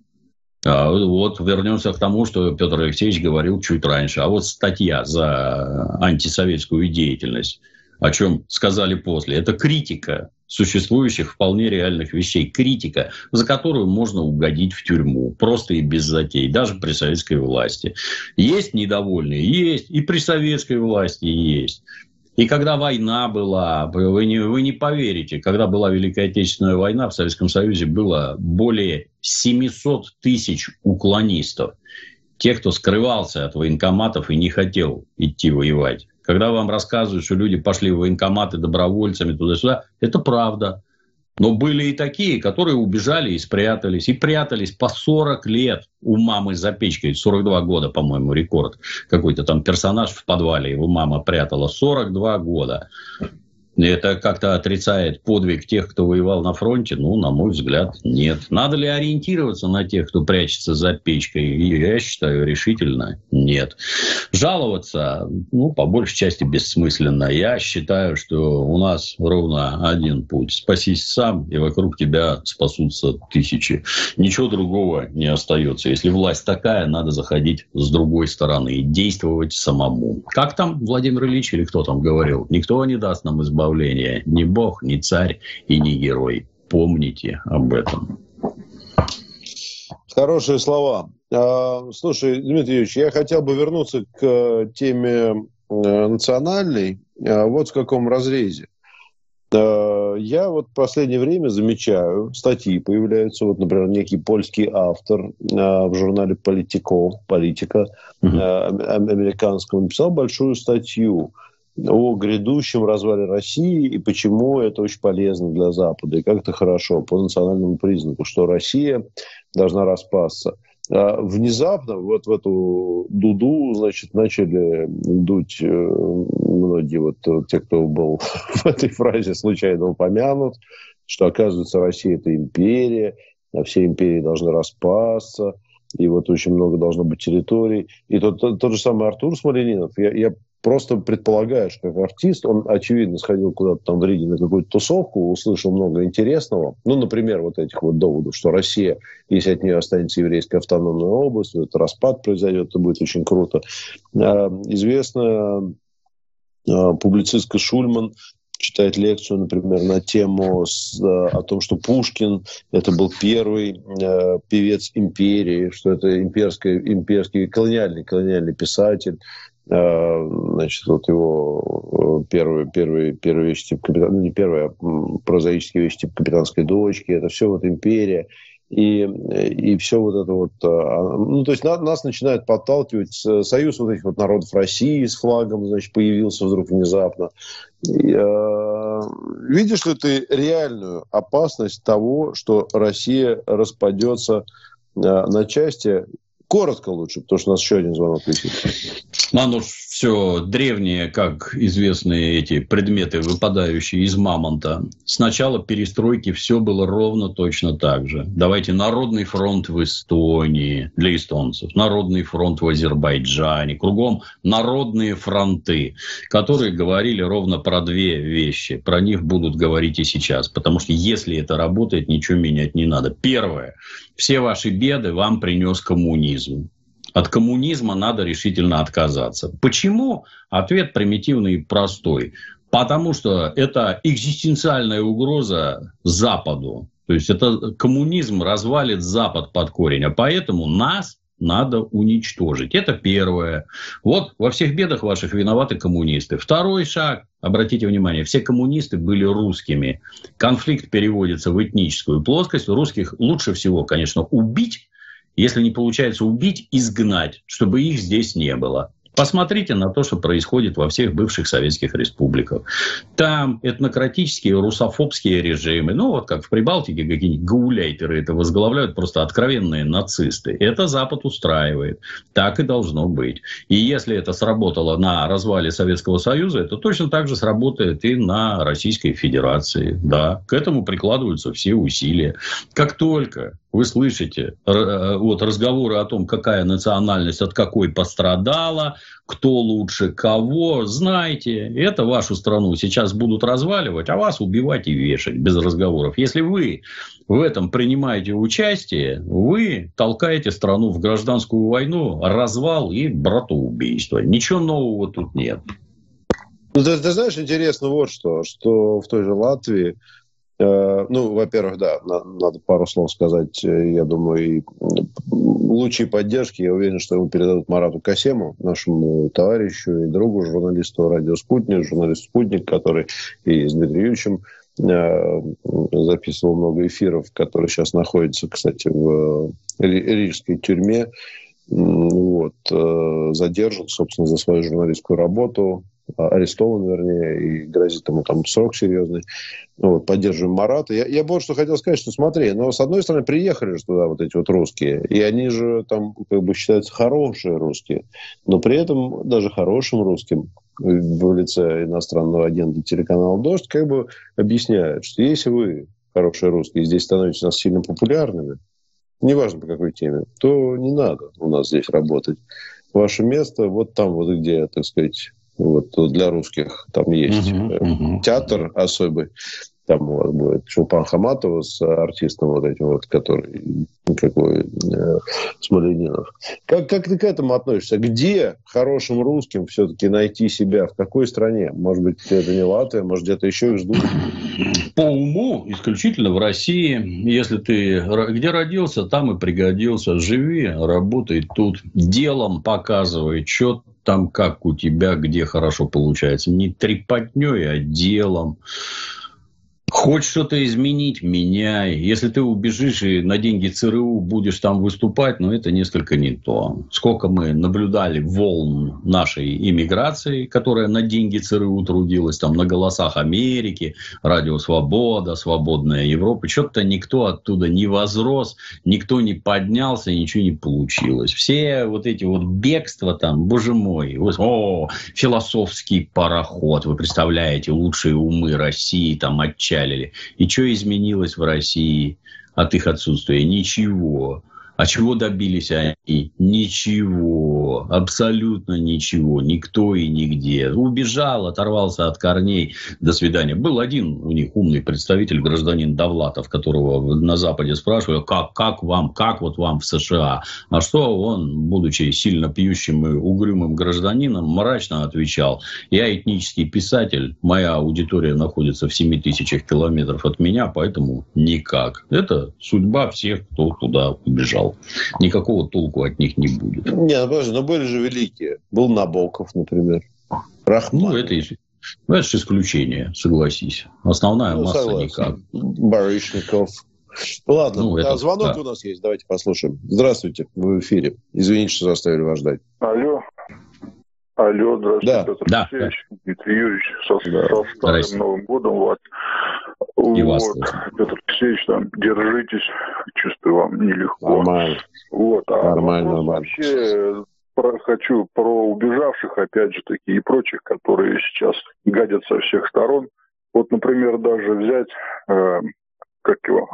B: а, вот вернемся к тому, что Петр Алексеевич говорил чуть раньше. А вот статья за антисоветскую деятельность, о чем сказали после, это критика существующих вполне реальных вещей. Критика, за которую можно угодить в тюрьму. Просто и без затей. Даже при советской власти. Есть недовольные? Есть. И при советской власти есть. И когда война была, вы не, вы не поверите, когда была Великая Отечественная война, в Советском Союзе было более 700 тысяч уклонистов. Тех, кто скрывался от военкоматов и не хотел идти воевать. Когда вам рассказывают, что люди пошли в военкоматы добровольцами туда-сюда, это правда. Но были и такие, которые убежали и спрятались. И прятались по 40 лет у мамы за печкой. 42 года, по-моему, рекорд. Какой-то там персонаж в подвале, его мама прятала. 42 года. Это как-то отрицает подвиг тех, кто воевал на фронте? Ну, на мой взгляд, нет. Надо ли ориентироваться на тех, кто прячется за печкой? Я считаю, решительно нет. Жаловаться, ну, по большей части бессмысленно. Я считаю, что у нас ровно один путь. Спасись сам, и вокруг тебя спасутся тысячи. Ничего другого не остается. Если власть такая, надо заходить с другой стороны и действовать самому. Как там Владимир Ильич или кто там говорил? Никто не даст нам избавиться избавления. Ни Бог, ни царь и ни герой. Помните об этом.
A: Хорошие слова. А, слушай, Дмитрий Юрьевич, я хотел бы вернуться к теме э, национальной. А, вот в каком разрезе. А, я вот в последнее время замечаю, статьи появляются, вот, например, некий польский автор в журнале «Политико», «Политика» mm-hmm. американском написал большую статью о грядущем развале России и почему это очень полезно для Запада и как это хорошо по национальному признаку, что Россия должна распасться. А внезапно вот в эту дуду, значит, начали дуть э, многие вот те, кто был в этой фразе случайно упомянут, что, оказывается, Россия – это империя, а все империи должны распасться, и вот очень много должно быть территорий. И тот, тот, тот же самый Артур Смоленинов, я, я просто предполагаешь, как артист, он, очевидно, сходил куда-то там в Риге на какую-то тусовку, услышал много интересного. Ну, например, вот этих вот доводов, что Россия, если от нее останется еврейская автономная область, это распад произойдет, это будет очень круто. А, известно, а, публицистка Шульман читает лекцию, например, на тему с, а, о том, что Пушкин это был первый э, певец империи, что это имперский, имперский колониальный, колониальный писатель, Э, значит, вот его первый, первый, первый вещь тип капитан, ну, не первый, а прозаический вещь тип капитанской дочки, это все вот империя. И, и все вот это вот... А, ну, то есть нас, нас начинают подталкивать. Союз вот этих вот народов России с флагом, значит, появился вдруг внезапно. И, э, видишь ли ты реальную опасность того, что Россия распадется э, на части Коротко лучше, потому что у нас еще один звонок висит.
B: Ну, оно все древнее, как известные эти предметы, выпадающие из мамонта. С начала перестройки все было ровно точно так же. Давайте Народный фронт в Эстонии для эстонцев, Народный фронт в Азербайджане, кругом народные фронты, которые говорили ровно про две вещи. Про них будут говорить и сейчас. Потому что если это работает, ничего менять не надо. Первое. Все ваши беды вам принес коммунизм. От коммунизма надо решительно отказаться. Почему? Ответ примитивный и простой. Потому что это экзистенциальная угроза Западу. То есть это коммунизм развалит Запад под корень. А поэтому нас надо уничтожить. Это первое. Вот во всех бедах ваших виноваты коммунисты. Второй шаг. Обратите внимание, все коммунисты были русскими. Конфликт переводится в этническую плоскость. Русских лучше всего, конечно, убить, если не получается убить, изгнать, чтобы их здесь не было. Посмотрите на то, что происходит во всех бывших советских республиках. Там этнократические, русофобские режимы, ну вот как в Прибалтике какие-нибудь гауляйтеры это возглавляют, просто откровенные нацисты. Это Запад устраивает. Так и должно быть. И если это сработало на развале Советского Союза, это точно так же сработает и на Российской Федерации. Да, к этому прикладываются все усилия. Как только вы слышите э, вот разговоры о том, какая национальность от какой пострадала, кто лучше кого, знайте, это вашу страну сейчас будут разваливать, а вас убивать и вешать без разговоров. Если вы в этом принимаете участие, вы толкаете страну в гражданскую войну, развал и братоубийство. Ничего нового тут нет.
A: Ну, ты, ты знаешь, интересно вот что, что в той же Латвии ну, во-первых, да, надо пару слов сказать, э, я думаю, и лучшей поддержки, я уверен, что его передадут Марату Касему, нашему товарищу и другу, журналисту радио «Спутник», журналист «Спутник», который и с Дмитрием Юрьевичем э, записывал много эфиров, который сейчас находится, кстати, в рижской тюрьме, вот, задержан, собственно, за свою журналистскую работу, арестован, вернее, и грозит ему там срок серьезный. Ну, вот, поддерживаем Марата. Я, я больше что хотел сказать, что смотри, но с одной стороны приехали же туда вот эти вот русские, и они же там как бы считаются хорошие русские, но при этом даже хорошим русским в лице иностранного агента телеканала «Дождь» как бы объясняют, что если вы хорошие русские здесь становитесь у нас сильно популярными, неважно по какой теме, то не надо у нас здесь работать. Ваше место вот там, вот где, так сказать, вот для русских там есть uh-huh, uh-huh. театр особый. Там у вас будет Шупан Хаматова с артистом вот этим вот, который какой э, Смоленинов. Как, как ты к этому относишься? Где хорошим русским все-таки найти себя? В какой стране? Может быть, это не Латвия, может, где-то еще их ждут?
B: По уму исключительно в России. Если ты где родился, там и пригодился. Живи, работай тут. Делом показывай, что там как у тебя, где хорошо получается. Не трепотней, а делом. Хочешь что-то изменить, меняй. Если ты убежишь и на деньги ЦРУ будешь там выступать, ну, это несколько не то. Сколько мы наблюдали волн нашей иммиграции, которая на деньги ЦРУ трудилась, там, на голосах Америки, Радио Свобода, Свободная Европа. Что-то никто оттуда не возрос, никто не поднялся, ничего не получилось. Все вот эти вот бегства там, боже мой, о, философский пароход, вы представляете, лучшие умы России там отчаяние опечалили. И что изменилось в России от их отсутствия? Ничего. А чего добились они? Ничего. Абсолютно ничего. Никто и нигде. Убежал, оторвался от корней. До свидания. Был один у них умный представитель, гражданин Давлатов, которого на Западе спрашивали, как, как вам, как вот вам в США? А что он, будучи сильно пьющим и угрюмым гражданином, мрачно отвечал. Я этнический писатель, моя аудитория находится в 7 тысячах километров от меня, поэтому никак. Это судьба всех, кто туда убежал никакого толку от них не будет.
A: Не, ну, но были же великие. Был Набоков, например.
B: Рахман. Ну, это, ну, это же исключение, согласись. Основная ну, масса согласен. никак.
A: Барышников. Ладно, ну, это, звонок да. у нас есть, давайте послушаем. Здравствуйте, вы в эфире. Извините, что заставили вас ждать.
F: Алло. Алло, здравствуйте,
B: да. Петр да. Алексеевич,
F: да. Дмитрий Юрьевич, со, да. со старым Новым годом вас. И вот, вас Петр Алексеевич, там, держитесь, чувствую вам нелегко.
A: Нормально.
F: Вот, а нормально, вообще про, хочу про убежавших, опять же таки, и прочих, которые сейчас гадят со всех сторон. Вот, например, даже взять, э, как его,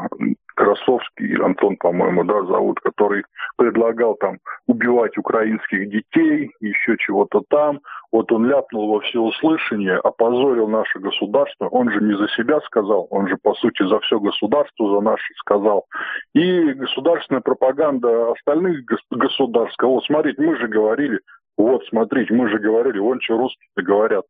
F: Красовский, Антон, по-моему, да, зовут, который предлагал там убивать украинских детей, еще чего-то там. Вот он ляпнул во всеуслышание, опозорил наше государство. Он же не за себя сказал, он же, по сути, за все государство, за наше сказал. И государственная пропаганда остальных государств, сказала, смотрите, мы же говорили, вот, смотрите, мы же говорили, вон что русские говорят.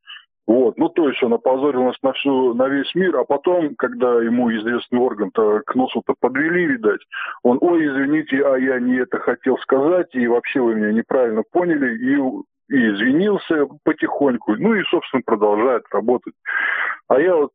F: Вот, ну то есть он опозорил нас на всю, на весь мир, а потом, когда ему известный орган-то к носу-то подвели, видать, он, ой, извините, а я не это хотел сказать, и вообще вы меня неправильно поняли, и, и извинился потихоньку, ну и, собственно, продолжает работать. А я вот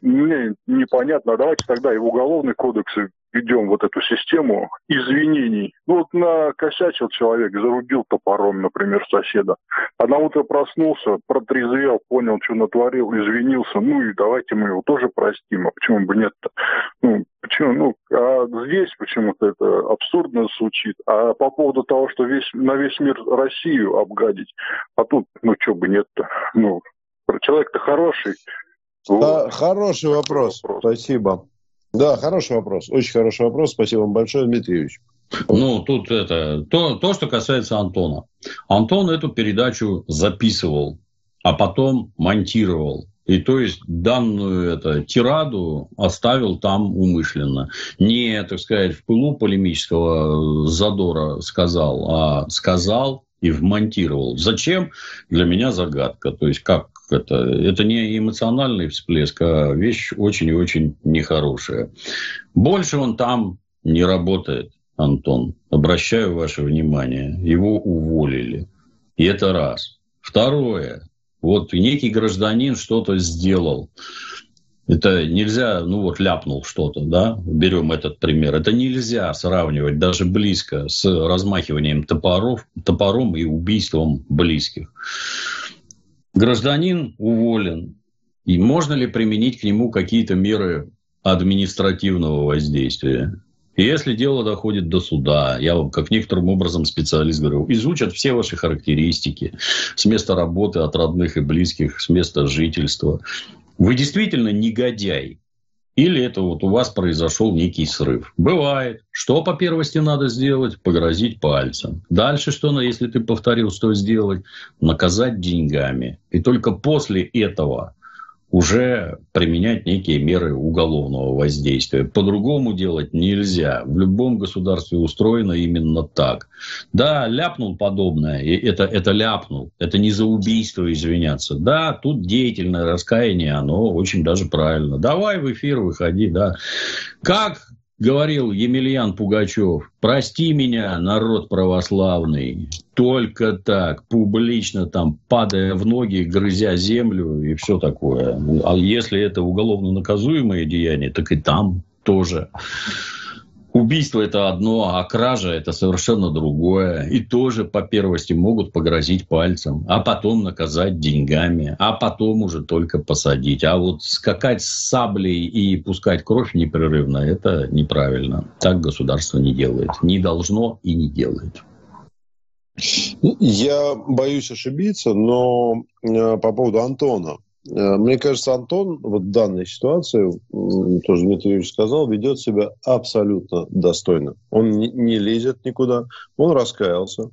F: мне непонятно, а давайте тогда и в уголовный кодекс ведем вот эту систему извинений. Ну вот накосячил человек, зарубил топором, например, соседа. А на утро проснулся, протрезвел, понял, что натворил, извинился. Ну и давайте мы его тоже простим. А почему бы нет-то? Ну, почему? Ну, а здесь почему-то это абсурдно звучит. А по поводу того, что весь, на весь мир Россию обгадить, а тут, ну, что бы нет-то? Ну, человек-то хороший,
A: да, хороший вопрос. вопрос. Спасибо. Да, хороший вопрос. Очень хороший вопрос. Спасибо вам большое, Дмитрий Юрьевич.
B: Ну, тут это, то, то, что касается Антона. Антон эту передачу записывал, а потом монтировал. И то есть данную это, тираду оставил там умышленно. Не, так сказать, в пылу полемического задора сказал, а сказал и вмонтировал. Зачем? Для меня загадка. То есть, как это, это не эмоциональный всплеск, а вещь очень и очень нехорошая. Больше он там не работает, Антон. Обращаю ваше внимание. Его уволили. И это раз. Второе. Вот некий гражданин что-то сделал. Это нельзя, ну вот ляпнул что-то, да, берем этот пример. Это нельзя сравнивать даже близко с размахиванием топоров, топором и убийством близких. Гражданин уволен. И можно ли применить к нему какие-то меры административного воздействия? И если дело доходит до суда, я вам как некоторым образом специалист говорю, изучат все ваши характеристики с места работы от родных и близких, с места жительства. Вы действительно негодяй, или это вот у вас произошел некий срыв. Бывает. Что по первости надо сделать? Погрозить пальцем. Дальше что, если ты повторил, что сделать? Наказать деньгами. И только после этого уже применять некие меры уголовного воздействия. По-другому делать нельзя. В любом государстве устроено именно так. Да, ляпнул подобное, и это, это ляпнул. Это не за убийство извиняться. Да, тут деятельное раскаяние, оно очень даже правильно. Давай в эфир выходи, да. Как говорил Емельян Пугачев, прости меня, народ православный, только так, публично там, падая в ноги, грызя землю и все такое. А если это уголовно наказуемое деяние, так и там тоже. Убийство это одно, а кража это совершенно другое. И тоже по первости могут погрозить пальцем, а потом наказать деньгами, а потом уже только посадить. А вот скакать с саблей и пускать кровь непрерывно, это неправильно. Так государство не делает. Не должно и не делает.
A: Я боюсь ошибиться, но э, по поводу Антона. Э, мне кажется, Антон вот в данной ситуации, тоже Дмитрий Юрьевич сказал, ведет себя абсолютно достойно. Он не, лезет никуда, он раскаялся,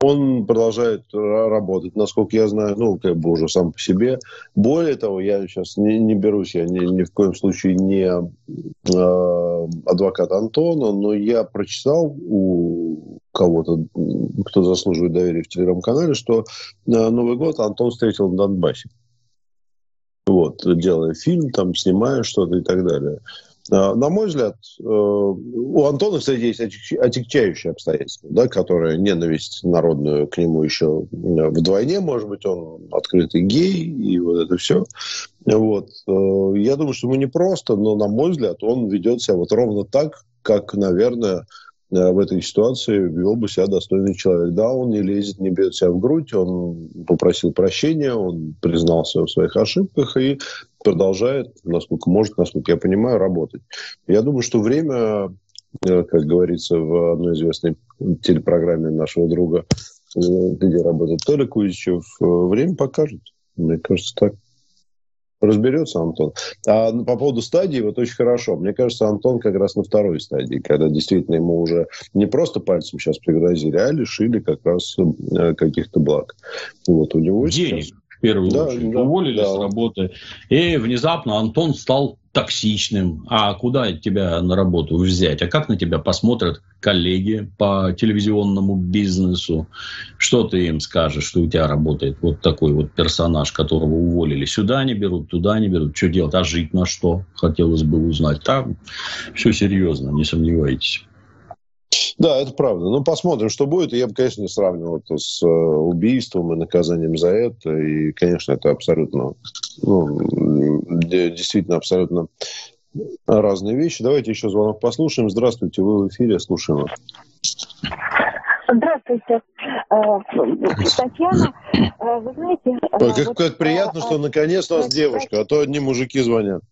A: он продолжает работать, насколько я знаю, ну, как бы уже сам по себе. Более того, я сейчас не, не берусь, я ни, ни в коем случае не э, адвокат Антона, но я прочитал у кого-то, кто заслуживает доверия в телеграм-канале, что э, Новый год Антон встретил на Донбассе. Вот, делая фильм, там, снимая что-то и так далее. А, на мой взгляд, э, у Антона, кстати, есть отягчающие обстоятельства, да, которые ненависть народную к нему еще вдвойне, может быть, он открытый гей, и вот это все. Вот. Э, я думаю, что ему непросто, но, на мой взгляд, он ведет себя вот ровно так, как, наверное, Э, в этой ситуации вел бы себя достойный человек. Да, он не лезет, не бьет себя в грудь, он попросил прощения, он признался в своих ошибках и продолжает, насколько может, насколько я понимаю, работать. Я думаю, что время, э, как говорится в одной известной телепрограмме нашего друга, э, где работает Толик Кузичев, время покажет. Мне кажется, так разберется Антон. А по поводу стадии, вот очень хорошо. Мне кажется, Антон как раз на второй стадии, когда действительно ему уже не просто пальцем сейчас пригрозили, а лишили как раз э, каких-то благ. Вот у него
B: Денег. Сейчас первую да, очередь. Да, Уволили да. с работы. И внезапно Антон стал токсичным. А куда тебя на работу взять? А как на тебя посмотрят коллеги по телевизионному бизнесу? Что ты им скажешь, что у тебя работает вот такой вот персонаж, которого уволили? Сюда не берут, туда не берут. Что делать? А жить на что? Хотелось бы узнать. Там все серьезно, не сомневайтесь.
A: Да, это правда. Ну, посмотрим, что будет. Я бы, конечно, не сравнивал это с э, убийством и наказанием за это. И, конечно, это абсолютно, ну, действительно абсолютно разные вещи. Давайте еще звонок послушаем. Здравствуйте, вы в эфире, слушаем вас.
G: Здравствуйте, э, Татьяна. Э, вы знаете...
A: Ой, как, вот, как приятно, что наконец у нас девушка, а то одни мужики звонят.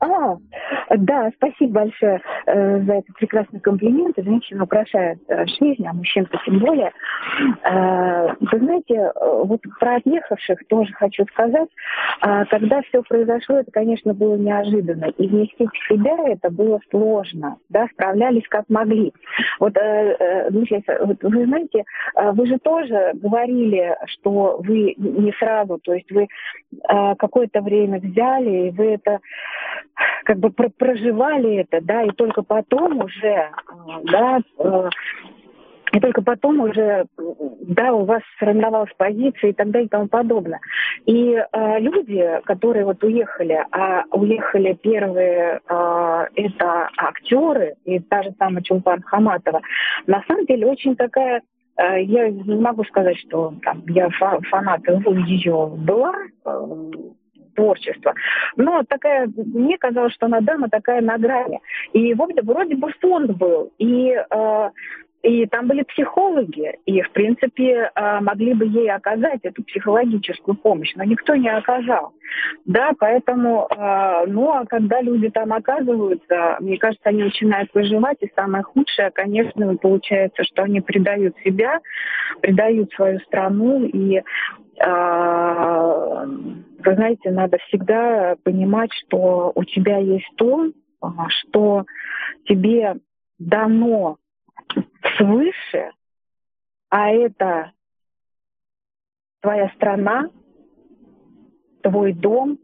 G: А, да, спасибо большое э, за этот прекрасный комплимент. Женщина украшает э, жизнь, а мужчинка тем более. Э, вы знаете, э, вот про отъехавших тоже хочу сказать. Э, когда все произошло, это, конечно, было неожиданно. И вместить в себя это было сложно. Да, справлялись как могли. Вот, э, э, Дмитрий, вот вы знаете, э, вы же тоже говорили, что вы не сразу, то есть вы э, какое-то время взяли, и вы это как бы проживали это, да, и только потом уже, э, да, э, и только потом уже, да, у вас сформировалась позиция и так далее и тому подобное. И э, люди, которые вот уехали, а уехали первые, э, это актеры, и та же самая Чулпан Хаматова, на самом деле очень такая э, я не могу сказать, что там, я фанат ее была, творчества. Но такая, мне казалось, что она дама такая на грани. И вроде, вроде бы фонд был, и э, и там были психологи, и, в принципе, э, могли бы ей оказать эту психологическую помощь, но никто не оказал. Да, поэтому, э, ну, а когда люди там оказываются, мне кажется, они начинают выживать, и самое худшее, конечно, получается, что они предают себя, предают свою страну, и а, вы знаете, надо всегда понимать, что у тебя есть то, что тебе дано свыше, а это твоя страна, твой дом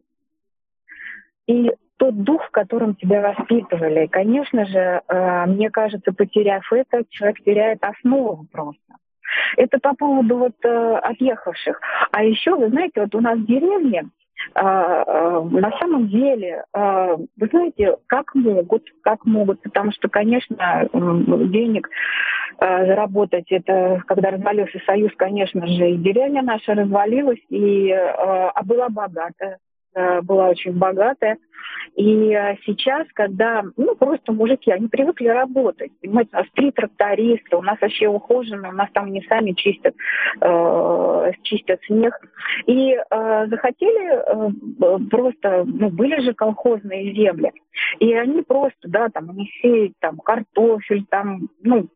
G: и тот дух, в котором тебя воспитывали. Конечно же, а, мне кажется, потеряв это, человек теряет основу просто. Это по поводу вот э, отъехавших. А еще, вы знаете, вот у нас в деревне э, э, на самом деле, вы знаете, как могут, как могут, потому что, конечно, денег заработать, это когда развалился Союз, конечно же, и деревня наша развалилась, и, а была богатая, была очень богатая. И э, сейчас, когда, ну, просто мужики, они привыкли работать, понимаете, у нас три тракториста, у нас вообще ухоженно, у нас там не сами чистят, э, чистят снег. И э, захотели э, просто, ну, были же колхозные земли, и они просто, да, там, они сеют там картофель, там, ну,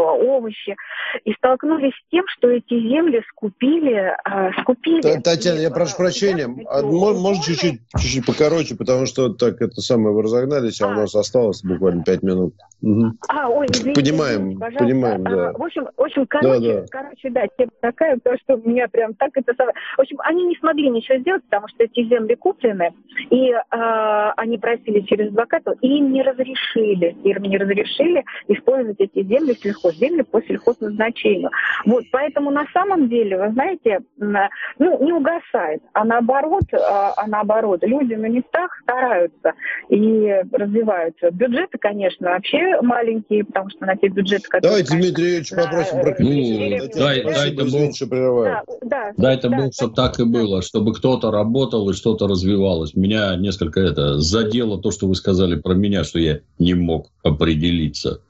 G: овощи, и столкнулись с тем, что эти земли скупили, э, скупили.
A: Татьяна, я прошу прощения, а, можно чуть-чуть, чуть-чуть покороче, потому что так это самое вы разогнались, а, а у нас осталось буквально пять минут. Угу. А, ой, извините, понимаем, извините, понимаем, да.
G: А, в общем, в общем, короче, да, да. короче, да, тема такая, то, что у меня прям так это самое. В общем, они не смогли ничего сделать, потому что эти земли куплены, и а, они просили через адвоката, и им не разрешили, им не разрешили использовать эти земли сельхозземли по сельхозназначению. Вот, поэтому на самом деле, вы знаете, ну, не угасает, а наоборот, а, а наоборот, люди на местах стараются и развиваются. Бюджеты, конечно, вообще маленькие, потому что на те бюджеты,
A: которые... Давайте, Дмитрий Ильич, попросим про
B: ну, дай, дай это Бог, да, да, дай это да, Бог, чтобы так и было, чтобы кто-то работал и что-то развивалось. Меня несколько это задело то, что вы сказали про меня, что я не мог определиться.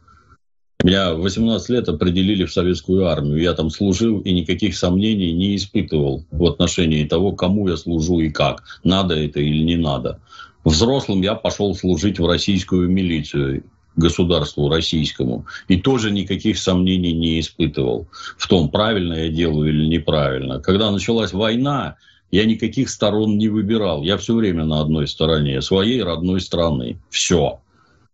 B: Меня в 18 лет определили в советскую армию. Я там служил и никаких сомнений не испытывал в отношении того, кому я служу и как. Надо это или не надо. Взрослым я пошел служить в российскую милицию государству российскому, и тоже никаких сомнений не испытывал в том, правильно я делаю или неправильно. Когда началась война, я никаких сторон не выбирал. Я все время на одной стороне, своей родной страны. Все.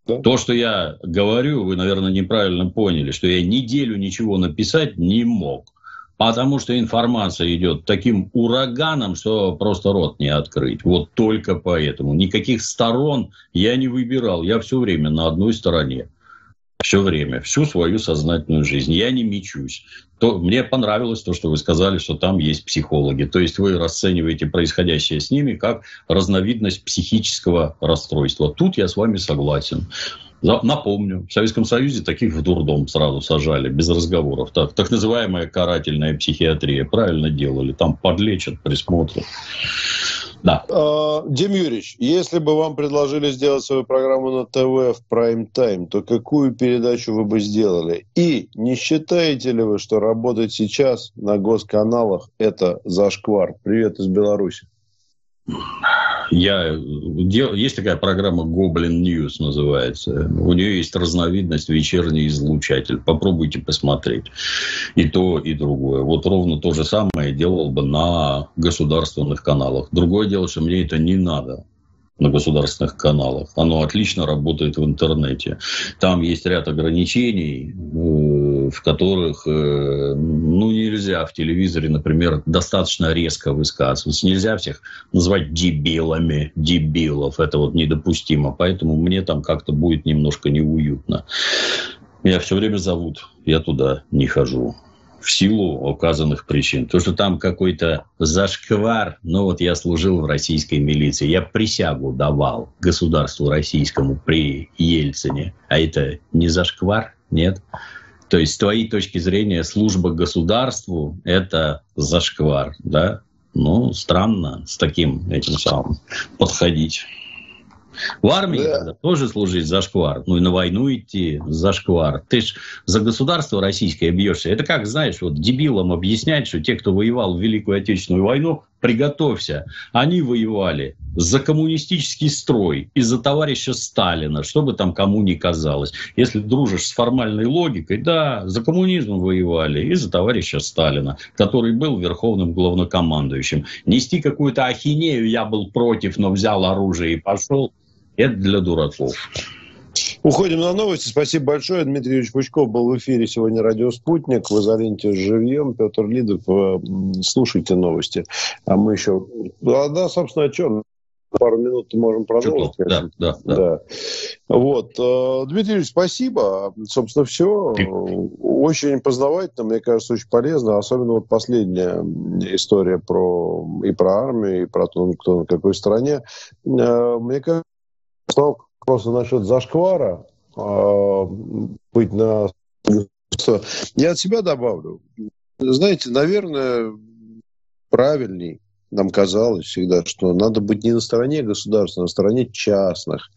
B: Да? То, что я говорю, вы, наверное, неправильно поняли, что я неделю ничего написать не мог. Потому что информация идет таким ураганом, что просто рот не открыть. Вот только поэтому. Никаких сторон я не выбирал. Я все время на одной стороне. Все время, всю свою сознательную жизнь. Я не мечусь. То, мне понравилось то, что вы сказали, что там есть психологи. То есть вы расцениваете происходящее с ними как разновидность психического расстройства. Тут я с вами согласен. Напомню, в Советском Союзе таких в дурдом сразу сажали, без разговоров. Так, так называемая карательная психиатрия. Правильно делали. Там подлечат, присмотрят.
A: Да. А, Дим Юрьевич, если бы вам предложили сделать свою программу на ТВ в прайм-тайм, то какую передачу вы бы сделали? И не считаете ли вы, что работать сейчас на госканалах – это зашквар? Привет из Беларуси.
B: Я, есть такая программа Goblin News называется. У нее есть разновидность вечерний излучатель. Попробуйте посмотреть. И то, и другое. Вот ровно то же самое делал бы на государственных каналах. Другое дело, что мне это не надо на государственных каналах. Оно отлично работает в интернете. Там есть ряд ограничений, э, в которых э, ну, нельзя в телевизоре, например, достаточно резко высказываться. Нельзя всех называть дебилами, дебилов. Это вот недопустимо. Поэтому мне там как-то будет немножко неуютно. Меня все время зовут, я туда не хожу в силу указанных причин. То, что там какой-то зашквар, ну вот я служил в российской милиции, я присягу давал государству российскому при Ельцине, а это не зашквар, нет? То есть с твоей точки зрения служба государству – это зашквар, да? Ну, странно с таким этим самым подходить. В армии да. тогда тоже служить за шквар. Ну и на войну идти за шквар. Ты ж за государство российское бьешься. Это как, знаешь, вот дебилам объяснять, что те, кто воевал в Великую Отечественную войну, приготовься. Они воевали за коммунистический строй и за товарища Сталина, что бы там кому ни казалось. Если дружишь с формальной логикой, да, за коммунизм воевали и за товарища Сталина, который был верховным главнокомандующим. Нести какую-то ахинею, я был против, но взял оружие и пошел, это для дураков.
A: Уходим на новости. Спасибо большое. Дмитрий Юрьевич Пучков был в эфире сегодня «Радио Спутник». В изоленте живьем. Петр Лидов. Э, слушайте новости. А мы еще... А, да, собственно, о чем? Пару минут можем продолжить. Да, да, да, да. Вот. Э, Дмитрий Юрьевич, спасибо. Собственно, все. Очень познавательно, мне кажется, очень полезно. Особенно вот последняя история про и про армию, и про то, кто на какой стороне. Э, мне кажется, просто насчет зашквара э, быть на... Я от себя добавлю. Знаете, наверное, правильней нам казалось всегда, что надо быть не на стороне государства, а на стороне частных.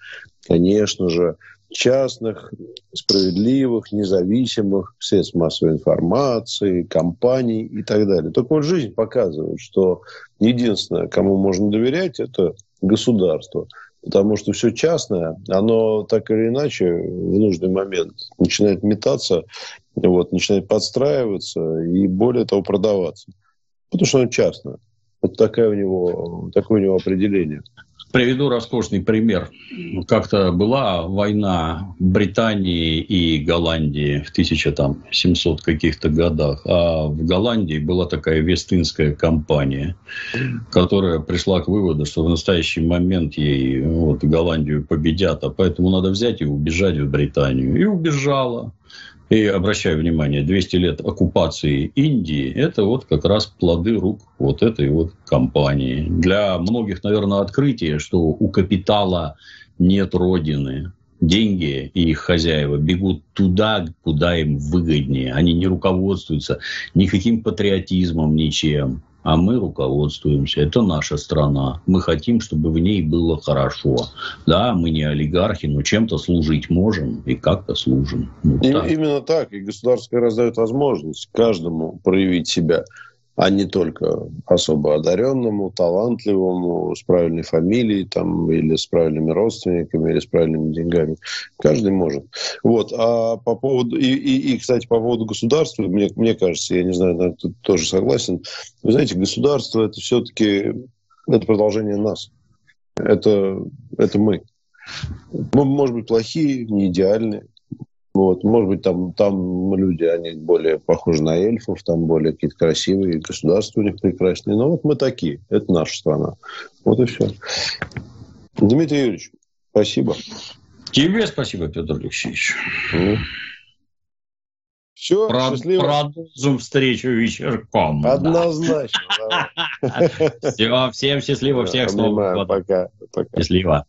A: Конечно же, частных, справедливых, независимых средств массовой информации, компаний и так далее. Только вот жизнь показывает, что единственное, кому можно доверять, это государство. Потому что все частное, оно так или иначе в нужный момент начинает метаться, вот, начинает подстраиваться и более того продаваться. Потому что оно частное. Вот такая у него, такое у него определение.
B: Приведу роскошный пример. Как-то была война Британии и Голландии в 1700 каких-то годах. А в Голландии была такая Вестинская компания, которая пришла к выводу, что в настоящий момент ей вот, Голландию победят, а поэтому надо взять и убежать в Британию. И убежала. И обращаю внимание, 200 лет оккупации Индии – это вот как раз плоды рук вот этой вот компании. Для многих, наверное, открытие, что у капитала нет родины. Деньги и их хозяева бегут туда, куда им выгоднее. Они не руководствуются никаким патриотизмом, ничем а мы руководствуемся. Это наша страна. Мы хотим, чтобы в ней было хорошо. Да, мы не олигархи, но чем-то служить можем и как-то служим.
A: Вот и, так. Именно так. И государство раздает возможность каждому проявить себя а не только особо одаренному, талантливому, с правильной фамилией там, или с правильными родственниками, или с правильными деньгами. Каждый может. Вот. А по поводу... И, и, и кстати, по поводу государства, мне, мне кажется, я не знаю, наверное, тут тоже согласен. Вы знаете, государство – это все-таки это продолжение нас. Это, это мы. Мы, может быть, плохие, не идеальные, вот, может быть, там, там люди, они более похожи на эльфов, там более какие-то красивые, государства у них прекрасные. Но вот мы такие. Это наша страна. Вот и все. Дмитрий Юрьевич, спасибо.
B: Тебе спасибо, Петр Алексеевич.
A: Ну. Все,
B: Про- счастливо. Продолжим встречу вечерком.
A: Однозначно.
B: Все, всем счастливо, всех снова.
A: Пока.
B: Счастливо.